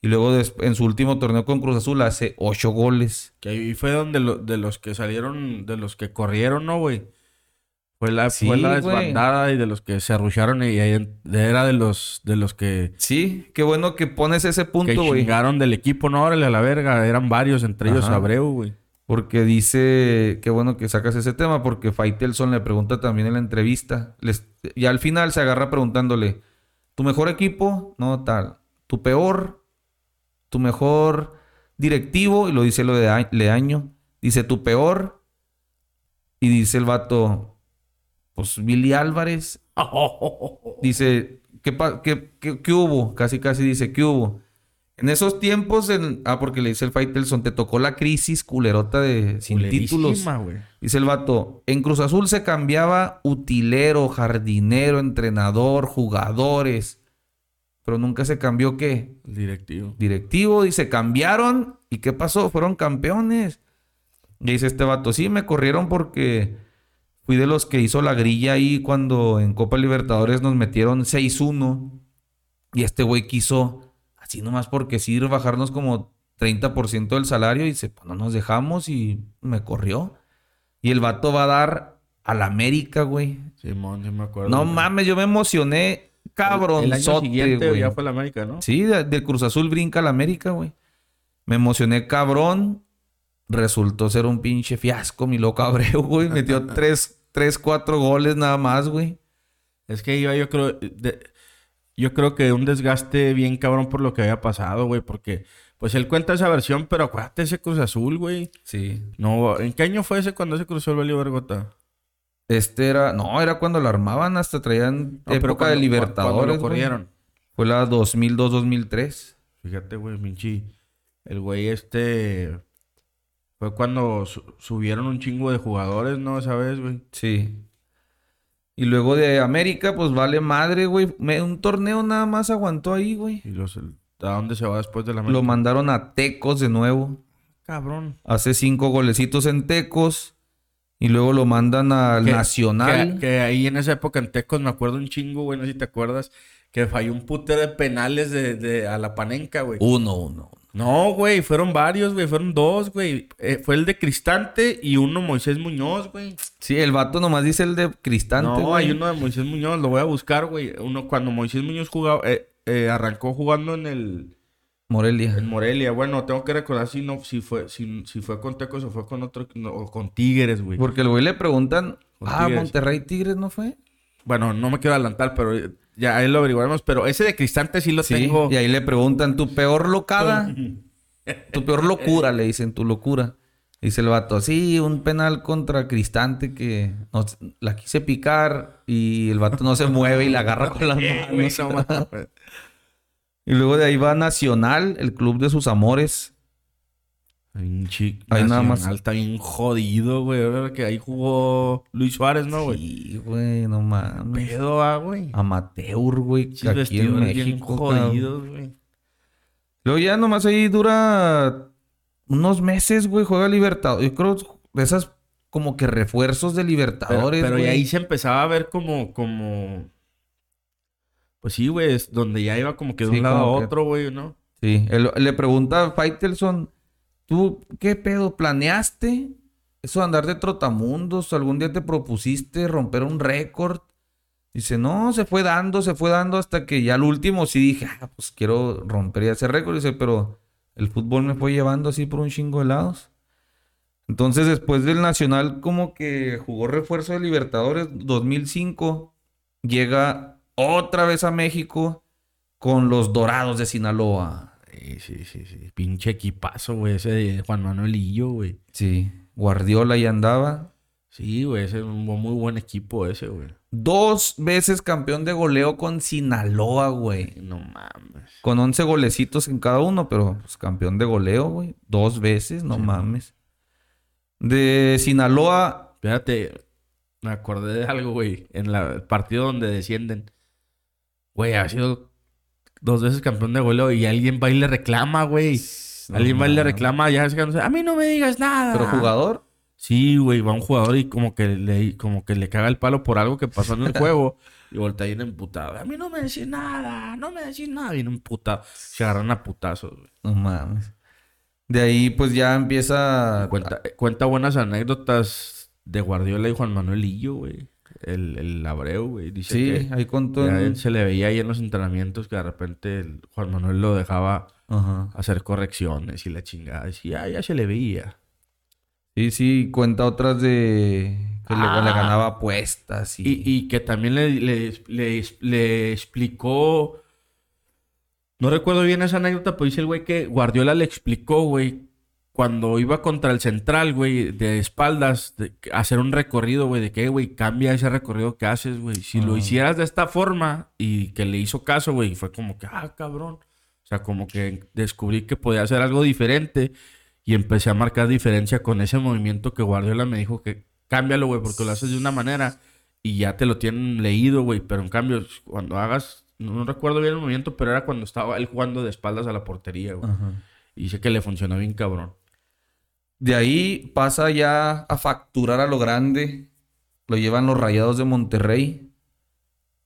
Y luego en su último torneo con Cruz Azul hace ocho goles. Que ahí fue donde lo- de los que salieron, de los que corrieron, ¿no, güey? Fue la, Sí, fue la desbandada y de los que se arrucharon y ahí era de los, de los que, Sí, qué bueno que pones ese que punto, güey. chingaron del equipo, no, órale a la verga. Eran varios, entre ellos Ajá. Abreu, güey. Porque dice, qué bueno que sacas ese tema, porque Faitelson le pregunta también en la entrevista. Les- y al final se agarra preguntándole, ¿tu mejor equipo? No, tal. ¿Tu peor? ¿Tu mejor directivo? Y lo dice lo de Leaño. Dice, ¿tu peor? Y dice el vato, pues Billy Álvarez. Dice, ¿qué, qué- qué- qué hubo? Casi, casi dice, ¿qué hubo? En esos tiempos, en- ah, porque le dice el Faitelson, te tocó la crisis culerota de sin títulos. Güey. Dice el vato, en Cruz Azul se cambiaba utilero, jardinero, entrenador, jugadores. Pero nunca se cambió qué? Directivo. Directivo. Dice, cambiaron. ¿Y qué pasó? Fueron campeones. Y dice este vato, sí, me corrieron porque fui de los que hizo la grilla ahí cuando en Copa Libertadores nos metieron 6-1. Y este güey quiso, así nomás porque sí, bajarnos como 30% del salario. Y dice, pues no nos dejamos y me corrió. Y el vato va a dar a la América, güey. Simón, sí me acuerdo. No güey. mames, yo me emocioné cabrón. El año siguiente ya fue la América, ¿no? Sí, de- del Cruz Azul brinca a la América, güey. Me emocioné cabrón. Resultó ser un pinche fiasco, mi loco Abreu, güey. Metió tres, tres, cuatro goles nada más, güey. Es que iba, yo creo, de- yo creo que un desgaste bien cabrón por lo que había pasado, güey, porque pues él cuenta esa versión, pero acuérdate ese Cruz Azul, güey. Sí. No, ¿en qué año fue ese cuando se cruzó el Valio Vergota? Este era, no, era cuando lo armaban, hasta traían No, época de cuando- Libertadores. Cuando lo güey. corrieron. Fue la 2002-2003. Fíjate, güey, Minchi. El güey este fue cuando su- subieron un chingo de jugadores, ¿no? Esa vez, güey. Sí. Y luego de América, pues vale madre, güey. Me- Un torneo nada más aguantó ahí, güey. Y los, ¿a dónde se va después de la Lo América? mandaron a Tecos de nuevo. Cabrón. Hace cinco golecitos en Tecos. Y luego lo mandan al Que- Nacional. Que, que ahí en esa época en Tecos me acuerdo un chingo, güey, no sé si te acuerdas, que falló un putero de penales de, de- a la panenca, güey. Uno, uno. No, güey, fueron varios, güey, fueron dos, güey. Eh, fue el de Cristante y uno Moisés Muñoz, güey. Sí, el vato nomás dice el de Cristante, No, güey. hay uno de Moisés Muñoz, lo voy a buscar, güey. Uno cuando Moisés Muñoz jugaba, eh, eh, arrancó jugando en el Morelia. en Morelia. Bueno, tengo que recordar si no, si fue, si, si fue con Tecos o fue con otro, no, o con Tigres, güey. Porque el güey le preguntan... Con Ah, Tigres. Monterrey Tigres, ¿no fue? Bueno, no me quiero adelantar, pero eh, ya ahí lo averiguaremos. Pero ese de Cristante sí lo Sí. tengo. Y ahí le preguntan, ¿tu peor locada? tu peor locura, le dicen, tu locura. Dice el vato, sí, un penal contra Cristante que nos- la quise picar y el vato no se mueve y la agarra con las manos. Y luego de ahí va Nacional, el club de sus amores. Pinche Ahí nada más. Está bien jodido, güey. Ahora que ahí jugó Luis Suárez, ¿no, güey? Sí, güey, no mames. Pedo, ah, güey. Amateur, güey, Pinches aquí en México. jodidos, güey. Luego ya nomás ahí dura unos meses, güey, juega Libertadores. Yo creo de esas como que refuerzos de Pero, Libertadores, pero y güey. ahí se empezaba a ver como, como... Pues sí, güey, es donde ya iba como que de Sí, un lado a como que- otro, güey, ¿no? Sí, él- le pregunta a Faitelson, ¿tú qué pedo? ¿Planeaste eso de andar de trotamundos? ¿Algún día te propusiste romper un récord? Dice, no, se fue dando, se fue dando hasta que ya al último sí dije, ah, pues quiero romper ese récord. Dice, pero el fútbol me fue llevando así por un chingo de lados. Entonces, después del Nacional, como que jugó refuerzo de Libertadores 2005, llega otra vez a México con los Dorados de Sinaloa. Sí, sí, sí, sí. Pinche equipazo, güey, ese de Juan Manuel Lillo, güey. Sí. Guardiola ya andaba. Sí, güey, ese es un muy buen equipo ese, güey. Dos veces campeón de goleo con Sinaloa, güey. No mames. Con 11 golecitos en cada uno, pero pues, campeón de goleo, güey. Dos veces, no mames. De Sinaloa, Espérate, me acordé de algo, güey. En la- el partido donde descienden. Güey, ha sido dos veces campeón de goleo y alguien va y le reclama, güey. alguien va y le reclama, ya sé, a mí no me digas nada. pero jugador. Sí, güey, va un jugador y como que le, como que le caga el palo por algo que pasó en el juego. y voltea bien emputado. A mí no me decís nada, no me decís nada. Bien emputado. Se agarran a putazos, güey. No mames. De ahí, pues ya empieza. Cuenta, cuenta buenas anécdotas de Guardiola y Juan Manuel Lillo, güey. El, el Abreu, güey. Dice Sí, que ahí contó. ya en- él se le veía ahí en los entrenamientos que de repente el Juan Manuel lo dejaba Ajá. hacer correcciones y la chingada. Decía, ya se le veía. Sí, sí, cuenta otras de que le- Ah. le, ganaba apuestas y, Y, y que también le, le, le- le explicó. No recuerdo bien esa anécdota, pero dice el güey que Guardiola le explicó, güey, cuando iba contra el central, güey, de espaldas, de hacer un recorrido, güey, de que, güey, cambia ese recorrido que haces, güey. Si lo Ah. hicieras de esta forma y que le hizo caso, güey, fue como que, ah, cabrón. O sea, como que descubrí que podía hacer algo diferente y empecé a marcar diferencia con ese movimiento que Guardiola me dijo que cámbialo, güey, porque lo haces de una manera y ya te lo tienen leído, güey. Pero en cambio, cuando hagas, no, no recuerdo bien el movimiento, pero era cuando estaba él jugando de espaldas a la portería, güey. Y dice que le funcionó bien cabrón. De ahí pasa ya a facturar a lo grande. Lo llevan los Rayados de Monterrey.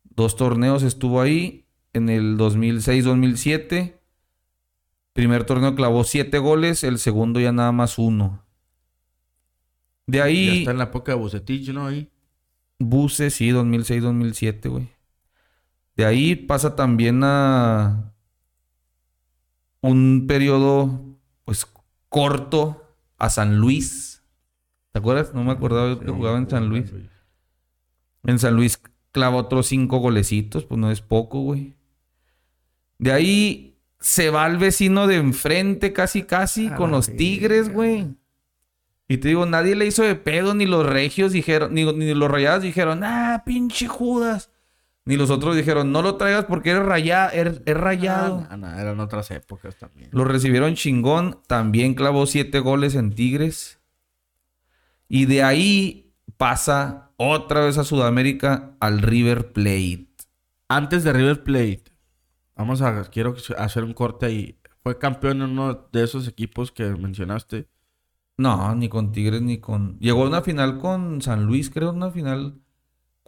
Dos torneos estuvo ahí. En el 2006-2007. Primer torneo clavó siete goles. El segundo ya nada más uno. De Ya ahí... está en la época de Bucetich, ¿no? Ahí. Buses, sí, 2006-2007, güey. De ahí pasa también a un periodo, pues, corto a San Luis. ¿Te acuerdas? No me acordaba que jugaba en San Luis. En San Luis clava otros cinco golecitos, pues no es poco, güey. De ahí se va al vecino de enfrente casi, casi, con los Tigres, güey. Y te digo, nadie le hizo de pedo, ni los regios dijeron, ni, ni los rayados dijeron, ah, pinche Judas. Ni los otros dijeron, no lo traigas porque eres rayado, es rayado. Ah, eran otras épocas también. Lo recibieron chingón. También clavó siete goles en Tigres. Y de ahí pasa otra vez a Sudamérica al River Plate. Antes de River Plate, vamos a, quiero hacer un corte ahí. Fue campeón en uno de esos equipos que mencionaste. No, ni con Tigres ni con. Llegó a una final con San Luis, creo, una final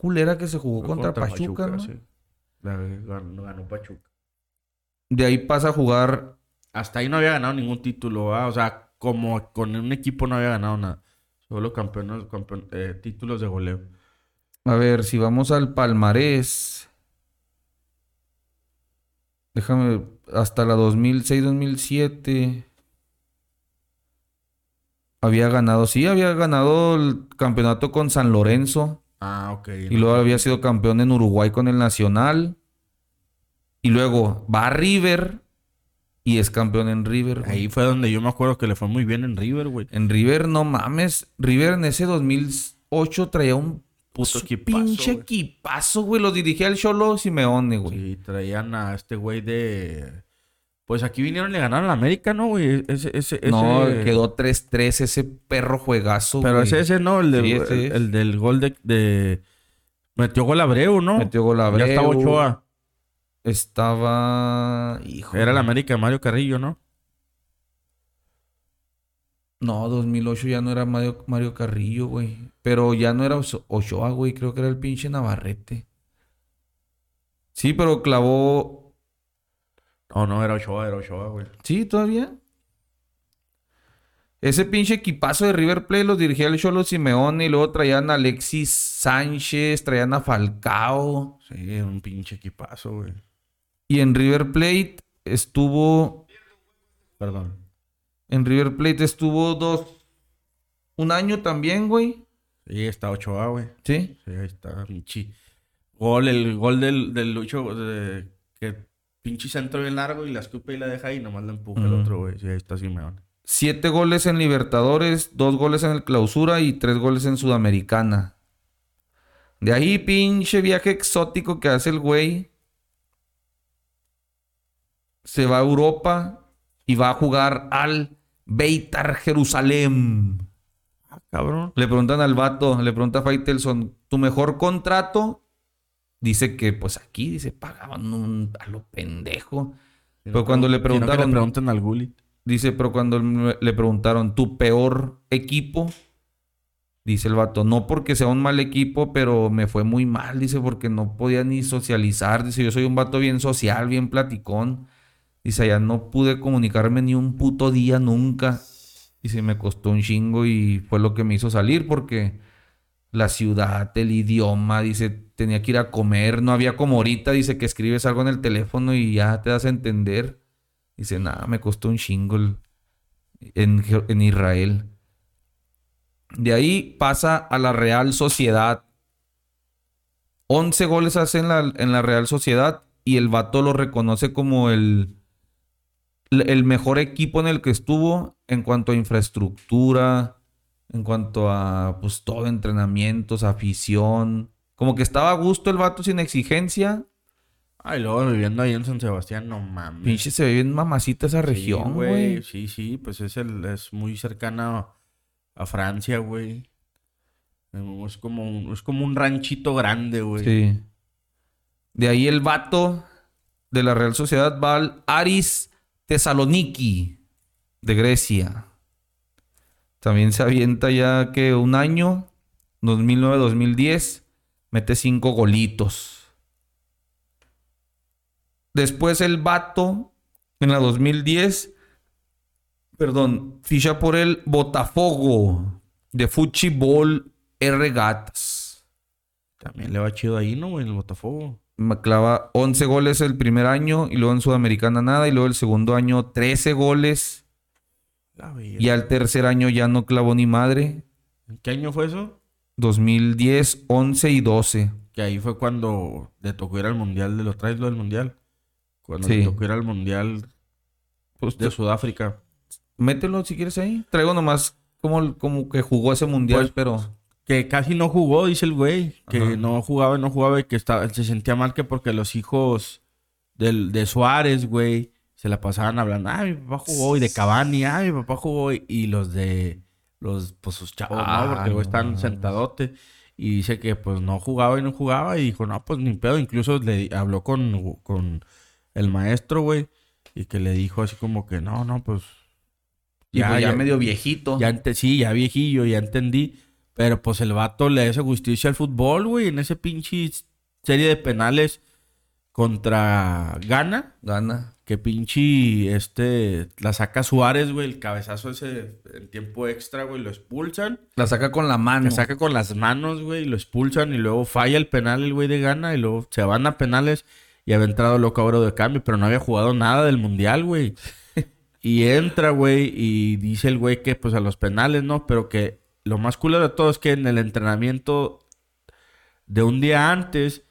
culera que se jugó contra, Pachuca, ¿no? sí. La ganó, ganó Pachuca. De ahí pasa a jugar. Hasta ahí no había ganado ningún título. O sea, como con un equipo no había ganado nada. Solo campeones, eh, títulos de goleo. A ver, si vamos al palmarés. Déjame. Hasta la 2006-2007. Había ganado, sí, había ganado el campeonato con San Lorenzo. Ah, ok. Y luego había sido campeón en Uruguay con el Nacional. Y luego va a River. Y es campeón en River. güey. Ahí fue donde yo me acuerdo que le fue muy bien en River, güey. En River, no mames. River en ese 2008 traía un Puto equipazo, pinche güey. equipazo, güey. Lo dirigía el Cholo Simeone, güey. Sí, traían a este güey de... Pues aquí vinieron y le ganaron a la América, ¿no, güey? Ese, ese, ese... No, quedó 3-3 ese perro juegazo, Pero güey. ese, ese no, el, de- Sí, ese el, es. el del gol de, de- Metió gol Abreu, ¿no? Metió gol Abreu. Ya estaba Ochoa. Estaba... Hijo. Era el América de Mario Carrillo, ¿no? No, 2008 ya no era Mario, Mario Carrillo, güey. Pero ya no era Ochoa, güey. Creo que era el pinche Navarrete. Sí, pero clavó... No, no, era Ochoa, era Ochoa, güey. Sí, todavía. Ese pinche equipazo de River Plate los dirigía el Cholo Simeone y luego traían a Alexis Sánchez, traían a Falcao. Sí, era un pinche equipazo, güey. Y en River Plate estuvo... Perdón. En River Plate estuvo dos... Un año también, güey. Sí, está Ochoa, güey. Sí. Sí, ahí está, pinche. Gol, el gol del, del Lucho, de, que pinche centro bien largo y la escupe y la deja ahí, nomás la empuja el otro, güey. Sí, ahí está Simeone. Siete goles en Libertadores, dos goles en el Clausura y tres goles en Sudamericana. De ahí, pinche viaje exótico que hace el güey. Se va a Europa y va a jugar al Beitar Jerusalén. Ah, cabrón. Le preguntan al vato, le pregunta a Faitelson, ¿tu mejor contrato? Dice que, pues aquí, dice, pagaban un, a lo pendejo. Pero cuando le preguntaron, le preguntan al Gullit. dice, pero cuando le preguntaron, ¿tu peor equipo? Dice el vato, no porque sea un mal equipo, pero me fue muy mal, dice, porque no podía ni socializar. Dice, yo soy un vato bien social, bien platicón. Dice, allá no pude comunicarme ni un puto día nunca. Dice, me costó un chingo y fue lo que me hizo salir porque la ciudad, el idioma, dice, tenía que ir a comer, no había como ahorita, dice que escribes algo en el teléfono y ya te das a entender. Dice, nada, me costó un chingo el- en, en Israel. De ahí pasa a la Real Sociedad. 11 goles hace en la, en la Real Sociedad y el vato lo reconoce como el, el mejor equipo en el que estuvo en cuanto a infraestructura, en cuanto a pues todo, entrenamientos, afición. Como que estaba a gusto el vato sin exigencia. Ay, luego viviendo ahí en San Sebastián, no mames. Pinche se ve bien mamacita esa región, güey. Sí, sí, pues es el, es muy cercana a Francia, güey. Es como un, es como un ranchito grande, güey. Sí. De ahí el vato de la Real Sociedad va al Aris Thessaloniki de Grecia. También se avienta ya que un año, 2009-2010, mete cinco golitos. Después el vato, en la 2010, perdón, ficha por el Botafogo de Fuchibol R Gatas. También le va chido ahí, ¿no, güey? El Botafogo. Me clava 11 goles el primer año y luego en Sudamericana nada y luego el segundo año 13 goles. Y al tercer año ya no clavó ni madre. ¿En qué año fue eso? 2010, 11 y 12. Que ahí fue cuando le tocó ir al mundial. ¿De lo traes lo del mundial? Cuando Sí. le tocó ir al mundial Pues de Sudáfrica. mételo si quieres ahí. Traigo nomás como, como que jugó ese mundial, Pues, pero Que casi no jugó, dice el güey. Que Ajá. no jugaba y no jugaba y que estaba, se sentía mal que porque los hijos del, de Suárez, güey, se la pasaban hablando. Ah, mi papá jugó. Y de Cavani, ah, mi papá jugó. Y, los de los, pues sus chavos, Ah, ¿no? Porque el güey no están mames. sentadote. Y dice que pues no jugaba y no jugaba. Y dijo, no, pues ni pedo. Incluso le habló con, con el maestro, güey. Y que le dijo así como que no, no, pues. pues ya, medio viejito. Ya ente- sí, ya viejillo, ya entendí. Pero pues el vato le hace justicia al fútbol, güey. En ese pinche serie de penales contra Ghana. Gana. Que pinche este la saca Suárez, güey. El cabezazo ese en tiempo extra, güey. Lo expulsan. La saca con la mano. La saca con las manos, güey. Lo expulsan y luego falla el penal el güey de Ghana. Y luego se van a penales y había entrado loco ahora de cambio. Pero no había jugado nada del mundial, güey. Y entra, güey, y dice el güey que pues a los penales, ¿no? Pero que lo más cool de todo es que en el entrenamiento de un día antes,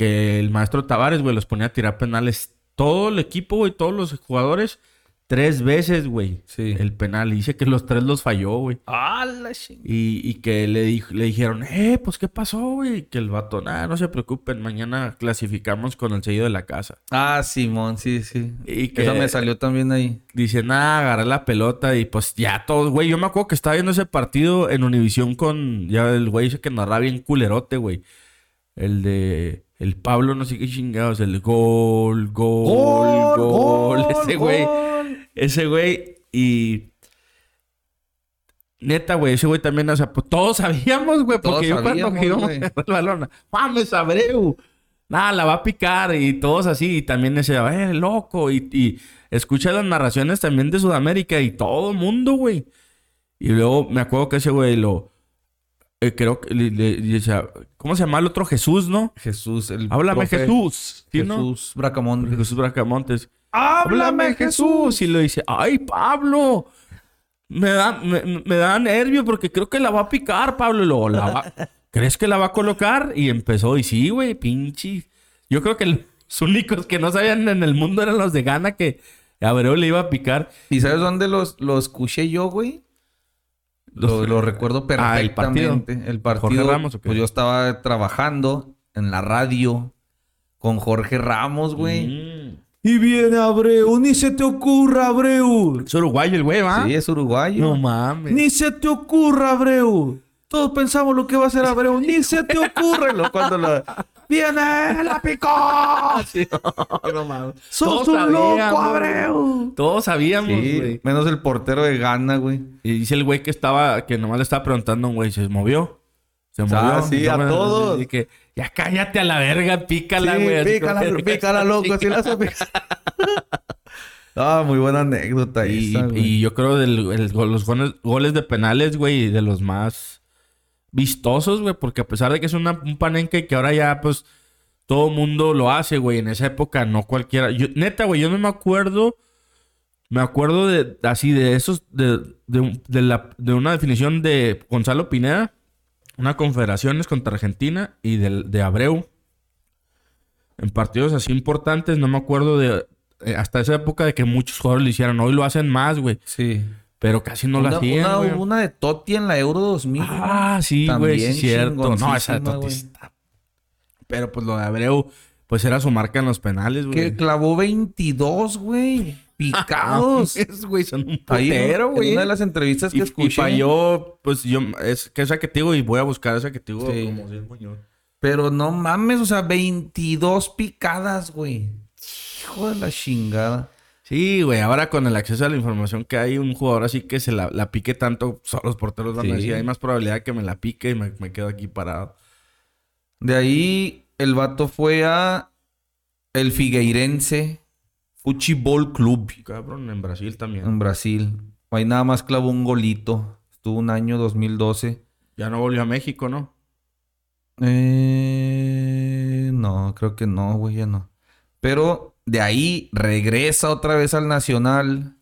que el maestro Tavares, güey, los ponía a tirar penales todo el equipo, güey, todos los jugadores, tres veces, güey. Sí. El penal. Y dice que los tres los falló, güey. ¡Ah, la Y, y que le, dijo, le dijeron, eh, pues, ¿qué pasó, güey? Que el vato, nada, no se preocupen, mañana clasificamos con el sello de la casa. Ah, Simón, sí, sí. Y que Eso me salió también ahí. Dice, nada, agarré la pelota y pues ya todos, güey. Yo me acuerdo que estaba viendo ese partido en Univisión con, ya el güey dice que narraba bien culerote, güey. El de, el Pablo, no sé qué chingados, el gol, gol, gol. ese güey, ese güey. Y neta, güey, ese güey también, o sea, pues todos sabíamos, güey, porque yo cuando sabíamos, que íbamos güey. a agarrar el balón, mames, Abreu. Nada, la va a picar y todos así. Y también ese, eh, loco. Y, y escucha las narraciones también de Sudamérica y todo el mundo, güey. Y luego me acuerdo que ese güey lo... eh, creo que le, le- le decía, ¿cómo se llama el otro? Jesús, ¿no? Jesús, el Háblame profe Jesús. ¿Sí, no? Jesús Bracamonte. Jesús Bracamontes. ¡Háblame Jesús! Y le dice, ¡ay, Pablo! Me da, me, me da nervio porque creo que la va a picar, Pablo. Luego, ¿la va- ¿Crees que la va a colocar? Y empezó, y sí, güey, pinche. Yo creo que los únicos que no sabían en el mundo eran los de Ghana que Abreu le iba a picar. ¿Y sabes dónde los, lo escuché yo, güey? Lo, lo recuerdo Ah, el partido. perfectamente. el partido. ¿Jorge Ramos o qué? Pues yo estaba trabajando en la radio con Jorge Ramos, güey. Mm. Y viene Abreu, ni se te ocurra, Abreu. Es uruguayo el güey, ¿va? Sí, es uruguayo. No mames. Ni se te ocurra, Abreu. Todos pensamos lo que va a hacer Abreu. Ni se te ocurre. Lo- Cuando la... ¡Viene! ¡La picó! Sí, no, no mames. ¡Sos Todos un loco, Abreu! Todos sabíamos, Sí, güey. menos el portero de Ghana, güey. Y dice el güey que estaba, que nomás le estaba preguntando a un güey, ¿se movió? Se movió. Ah, sí, a todos. Y que, ya cállate a la verga, pícala, güey. Pícala, pícala, loco. Así la hace. Ah, muy buena anécdota Y, esa, güey. y yo creo gol- los goles, goles de penales, güey, de los más vistosos, güey, porque a pesar de que es una- un panenque que ahora ya, pues, todo mundo lo hace, güey, en esa época no cualquiera. Neta, güey, yo no me acuerdo, me acuerdo de, así, de esos, de, de, de la, de una definición de Gonzalo Pineda, una confederaciones contra Argentina y del, de Abreu. En partidos así importantes, no me acuerdo de, eh, hasta esa época de que muchos jugadores lo hicieron. Hoy lo hacen más, güey. Sí. Pero casi no una, lo hacían, una- güey. una de Totti en la Euro 2000. Ah, sí, güey, sí También es cierto. No, esa de Totti está- Pero pues lo de Abreu, pues era su marca en los penales, güey. Que clavó 22, güey. Picados. Es, güey, son un putero, en güey. una de las entrevistas que Y, y escuché. falló, pues yo, es que esa que te digo, y voy a buscar esa que te digo Sí. como si es. Pero no mames, o sea, 22 picadas, güey. Hijo de la chingada. Sí, güey, ahora con el acceso a la información que hay, un jugador así que se la, la pique tanto, solo los porteros van Sí. a decir, hay más probabilidad que me la pique y me, me quedo aquí parado. De ahí el vato fue a el Figueirense Futebol Club Cabrón, en Brasil también. en Brasil. Ahí nada más clavó un golito. Estuvo un año 2012. Ya no volvió a México, ¿no? Eh, no, creo que no, güey, ya no. Pero de ahí regresa otra vez al Nacional.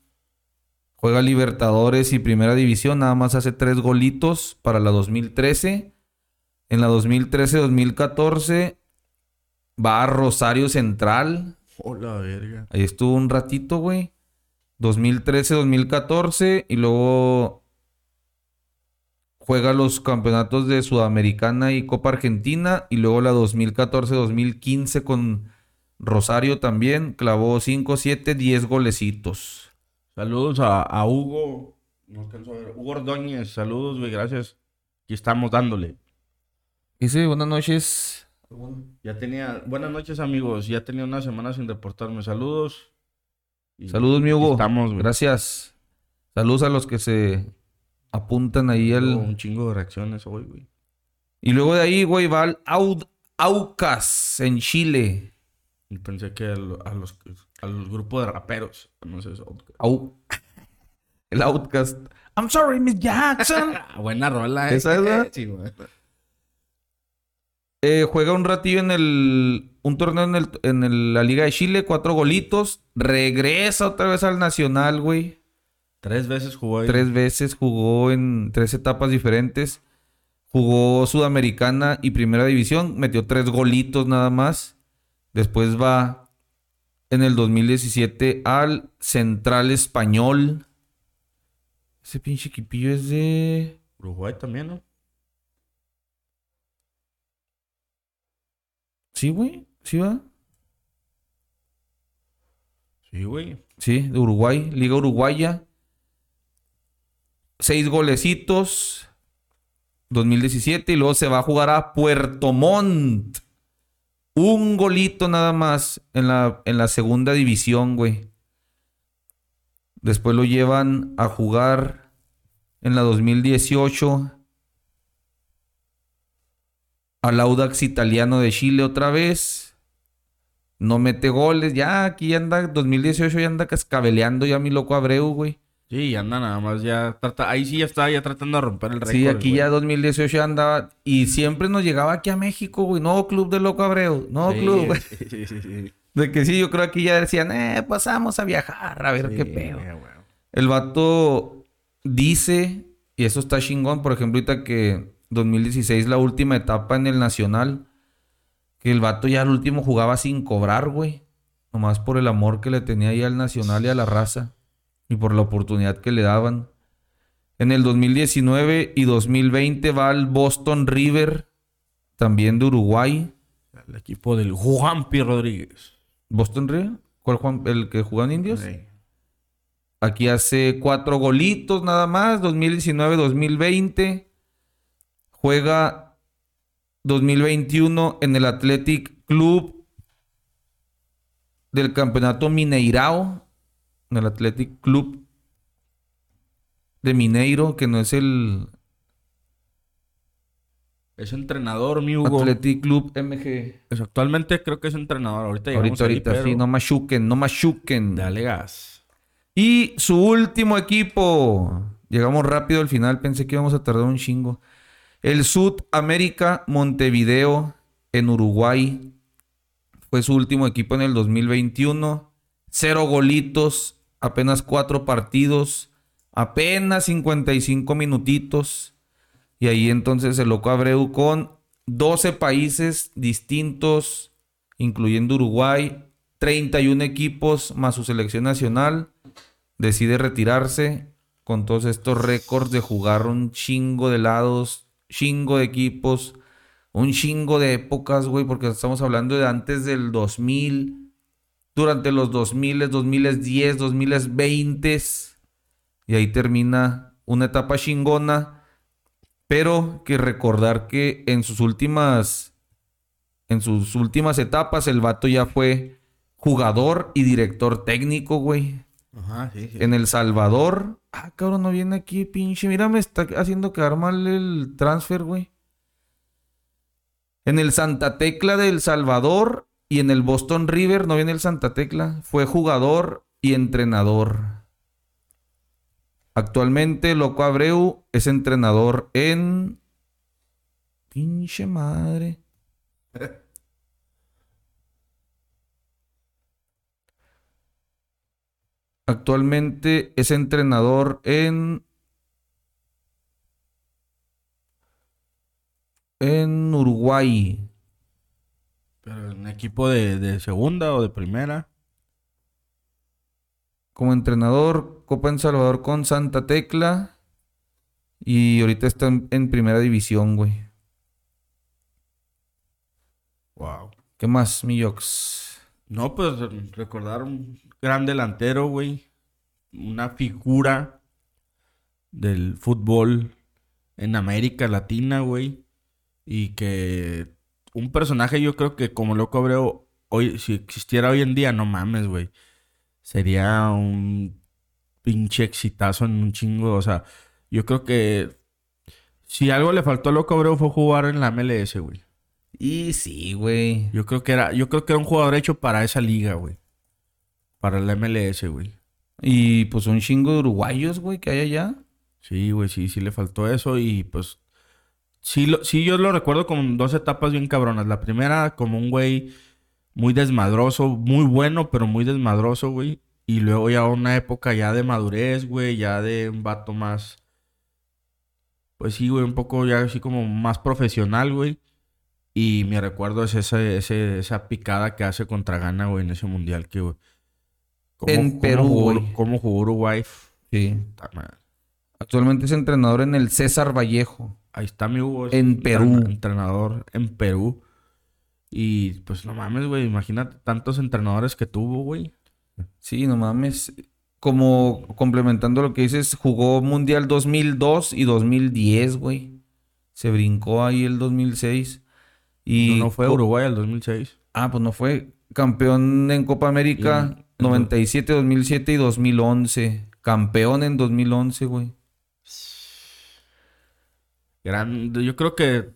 Juega Libertadores y Primera División. Nada más hace tres golitos para la 2013. En la 2013-2014 va a Rosario Central. Hola, verga. Ahí estuvo un ratito, güey. 2013-2014 y luego juega los campeonatos de Sudamericana y Copa Argentina y luego la 2014-2015 con Rosario también clavó 5, 7, 10 golecitos. Saludos a, a Hugo. No alcanzo a ver. Hugo Ordóñez, saludos, güey, gracias. Aquí estamos dándole. Dice, buenas noches. Ya tenía, buenas noches amigos, ya tenía una semana sin reportarme. Saludos. Y Saludos, mi Hugo. Estamos, güey. Gracias. Saludos a los que se apuntan ahí al... Un chingo de reacciones hoy, güey. Y luego de ahí, güey, va al Aucas en Chile. Y pensé que a, lo- a los al grupo de raperos. No sé. Au. El Outcast. I'm sorry, Miss Jackson. Ah, buena rola, eh. ¿Esa es? Sí, güey. Eh, juega un ratillo en el. Un torneo en, el, en el- la Liga de Chile, cuatro golitos. Regresa otra vez al Nacional, güey. Tres veces jugó ahí. Tres veces jugó en tres etapas diferentes. Jugó Sudamericana y Primera División. Metió tres golitos nada más. Después va en el 2017 al Central Español. Ese pinche equipillo es de. Uruguay también, ¿no? Sí, güey. Sí, va. Sí, güey. Sí, de Uruguay, Liga Uruguaya. Seis golecitos. 2017. Y luego se va a jugar a Puerto Montt. Un golito nada más en la, en la segunda división, güey. Después lo llevan a jugar en la 2018 al Audax italiano de Chile otra vez. No mete goles. Ya aquí anda, 2018 ya anda cascabeleando ya mi loco Abreu, güey. Sí, anda nada más ya. Trata, ahí sí ya está ya tratando de romper el récord. Sí, aquí güey. ya 2018 ya andaba. Y siempre nos llegaba aquí a México, güey. No, club de loco Abreu. No, Sí, club. Sí, sí, sí, sí. De que sí, yo creo aquí ya decían, eh, pasamos a viajar, a ver qué pedo. güey. El vato dice, y eso está chingón, por ejemplo, ahorita que 2016, la última etapa en el Nacional, que el vato ya al último jugaba sin cobrar, güey. nomás por el amor que le tenía ahí al nacional y a la raza y por la oportunidad que le daban. En el 2019 y 2020 va al Boston River, también de Uruguay. El equipo del Juanpi Rodríguez. ¿Boston River? ¿Cuál Juan? ¿El que jugó en Indios? Aquí hace cuatro golitos nada más, 2019-2020. Juega 2021 en el Athletic Club del Campeonato Mineirao. En el Athletic Club de Mineiro, que no es el Es entrenador, mi Hugo. Athletic Club MG. Pues actualmente creo que es entrenador. Ahorita Ahorita, ahí, ahorita, pero sí, no machuquen, no machuquen. Dale gas. Y su último equipo. Llegamos rápido al final, pensé que íbamos a tardar un chingo. El Sud América Montevideo en Uruguay. Fue su último equipo en el 2021. Cero golitos, apenas cuatro partidos, apenas 55 minutitos. Y ahí entonces el Loco Abreu con 12 países distintos, incluyendo Uruguay, 31 equipos más su selección nacional, decide retirarse con todos estos récords de jugar un chingo de lados, chingo de equipos, un chingo de épocas, güey, porque estamos hablando de antes del 2000, durante los 2000, 2010, 2020, y ahí termina una etapa chingona. Pero que recordar que en sus últimas. En sus últimas etapas, el vato ya fue jugador y director técnico, güey. Ajá, sí, sí. En El Salvador. Ah, cabrón, no viene aquí, pinche. Mira, me está haciendo quedar mal el transfer, güey. En el Santa Tecla de El Salvador y en el Boston River, no viene el Santa Tecla. Fue jugador y entrenador. Actualmente, Loco Abreu es entrenador en. Pinche madre. Actualmente es entrenador en. En Uruguay. Pero en equipo de, de segunda o de primera. Como entrenador, Copa en Salvador con Santa Tecla. Y ahorita está en, en primera división, güey. Wow. ¿Qué más, mi Yox? No, pues recordar un gran delantero, güey. Una figura del fútbol en América Latina, güey. Y que un personaje, yo creo que como Loco Abreu, hoy, si existiera hoy en día, no mames, güey. Sería un pinche exitazo en un chingo. O sea, yo creo que si algo le faltó a Loco Abreu fue jugar en la MLS, güey. Y sí, güey. Yo creo que era, yo creo que era un jugador hecho para esa liga, güey. Para la MLS, güey. Y pues un chingo de uruguayos, güey, que hay allá. Sí, güey, sí, sí le faltó eso y pues sí, lo, sí yo lo recuerdo como dos etapas bien cabronas. La primera como un güey muy desmadroso, muy bueno, pero muy desmadroso, güey. Y luego ya una época ya de madurez, güey, ya de un vato más, pues sí, güey, un poco ya así como más profesional, güey. Y mi recuerdo es ese, ese, esa picada que hace contra Ghana, güey, en ese mundial que, güey. ¿Cómo- En cómo Perú, jugó- güey. ¿Cómo jugó Uruguay? Sí. Actualmente es entrenador en el César Vallejo. Ahí está mi Hugo. En Perú. Entrenador en Perú. Y pues no mames, güey. Imagínate tantos entrenadores que tuvo, güey. Sí, no mames. Como complementando lo que dices, jugó Mundial 2002 y 2010, güey. Se brincó ahí el 2006. Y no, no fue a Uruguay el 2006. Ah, pues no fue campeón en Copa América Y en- 97, 2007 y 2011. Campeón en 2011, güey. Gran... Yo creo que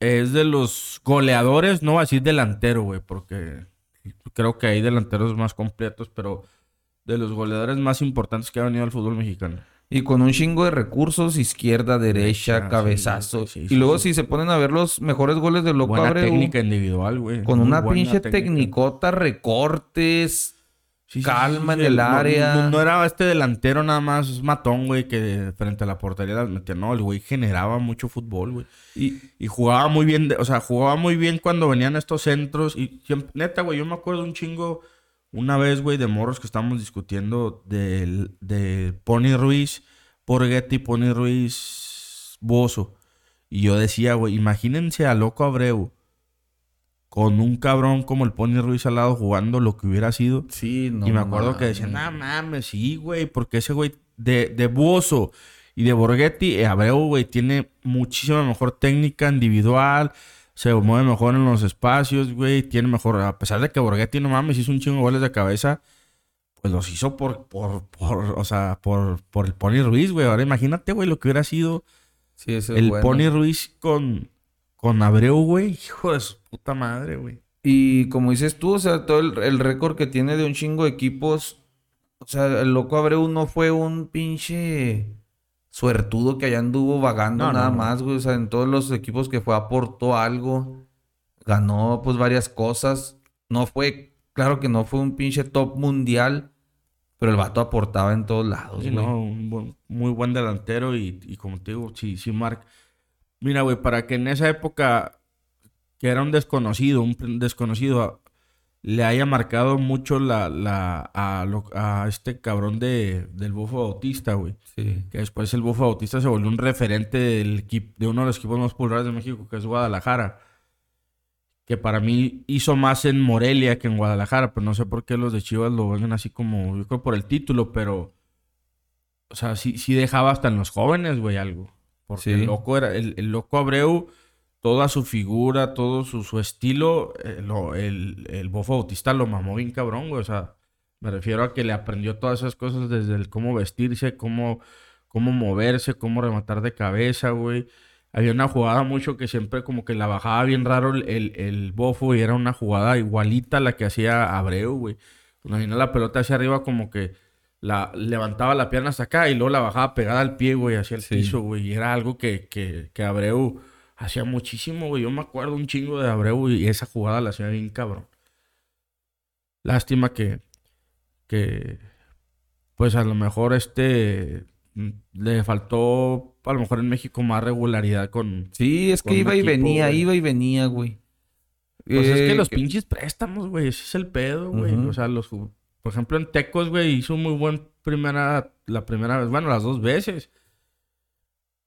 es de los goleadores, no voy a decir delantero, güey, porque creo que hay delanteros más completos, pero de los goleadores más importantes que ha venido al fútbol mexicano. Y con un chingo de recursos, izquierda, derecha, Derecha, cabezazo. sí, y sí, luego sí. si se ponen a ver los mejores goles de Loco Buena Abreu, técnica individual, güey. con Muy una pinche técnica. tecnicota, recortes. Sí, calma sí, en el no- área. No, no era este delantero nada más matón, güey, que frente a la portería las metía. No, el güey generaba mucho fútbol, güey. Y, Y jugaba muy bien, de- o sea, jugaba muy bien cuando venían estos centros. Y siempre, neta, güey, yo me acuerdo un chingo una vez, güey, de morros que estábamos discutiendo del, de Pony Ruiz, Borghetti, Pony Ruiz, Bozo. Y yo decía, güey, imagínense a Loco Abreu con un cabrón como el Pony Ruiz al lado jugando lo que hubiera sido. sí, no y me acuerdo que decían, no mames, sí, güey, porque ese güey de, de Buoso y de Borghetti, eh, Abreu, güey, tiene muchísima mejor técnica individual, se mueve mejor en los espacios, güey, tiene mejor, a pesar de que Borghetti, no mames, hizo un chingo de goles de cabeza, pues los hizo por, por, por, o sea, por, por el Pony Ruiz, güey. Ahora imagínate, güey, lo que hubiera sido Sí, el bueno. Pony Ruiz con, con Abreu, güey, hijo de su puta madre, güey. Y como dices tú, o sea, todo el, el récord que tiene de un chingo de equipos. O sea, el loco Abreu no fue un pinche suertudo que allá anduvo vagando No, no, nada no. más, güey. O sea, en todos los equipos que fue aportó algo. Ganó pues varias cosas. No fue, claro que no fue un pinche top mundial. Pero el vato aportaba en todos lados, Sí, güey. no, un buen- muy buen delantero y, y como te digo, sí, sí, Mark. Mira, güey, para que en esa época, que era un desconocido, un desconocido, le haya marcado mucho la, la, a, lo- a este cabrón de, del Bufo Bautista, güey. Sí. Que después el Bufo Bautista se volvió un referente del equipo, de uno de los equipos más populares de México, que es Guadalajara. Que para mí hizo más en Morelia que en Guadalajara, pero no sé por qué los de Chivas lo ven así como, yo creo por el título, pero. O sea, sí, sí dejaba hasta en los jóvenes, güey, algo. Porque Sí. el loco era, el, el loco Abreu, toda su figura, todo su, su estilo, eh, lo- el, el Bofo Bautista lo mamó bien cabrón, güey. O sea, me refiero a que le aprendió todas esas cosas desde el cómo vestirse, cómo, cómo moverse, cómo rematar de cabeza, güey. Había una jugada mucho que siempre como que la bajaba bien raro el, el, el bofo y era una jugada igualita a la que hacía Abreu, güey. Venía la pelota hacia arriba como que la levantaba la pierna hasta acá y luego la bajaba pegada al pie, güey, hacia el Sí. piso, güey. Y era algo que, que, que Abreu hacía muchísimo, güey. Yo me acuerdo un chingo de Abreu y esa jugada la hacía bien cabrón. Lástima que, que pues a lo mejor este mm, le faltó a lo mejor en México más regularidad con Sí, es que Con iba y equipo, venía, güey. iba y venía, güey. pues es Eh, que los pinches préstamos, güey, ese es el pedo, güey. O sea, los por ejemplo en Tecos, güey, hizo muy buen primera la primera vez, bueno, las dos veces.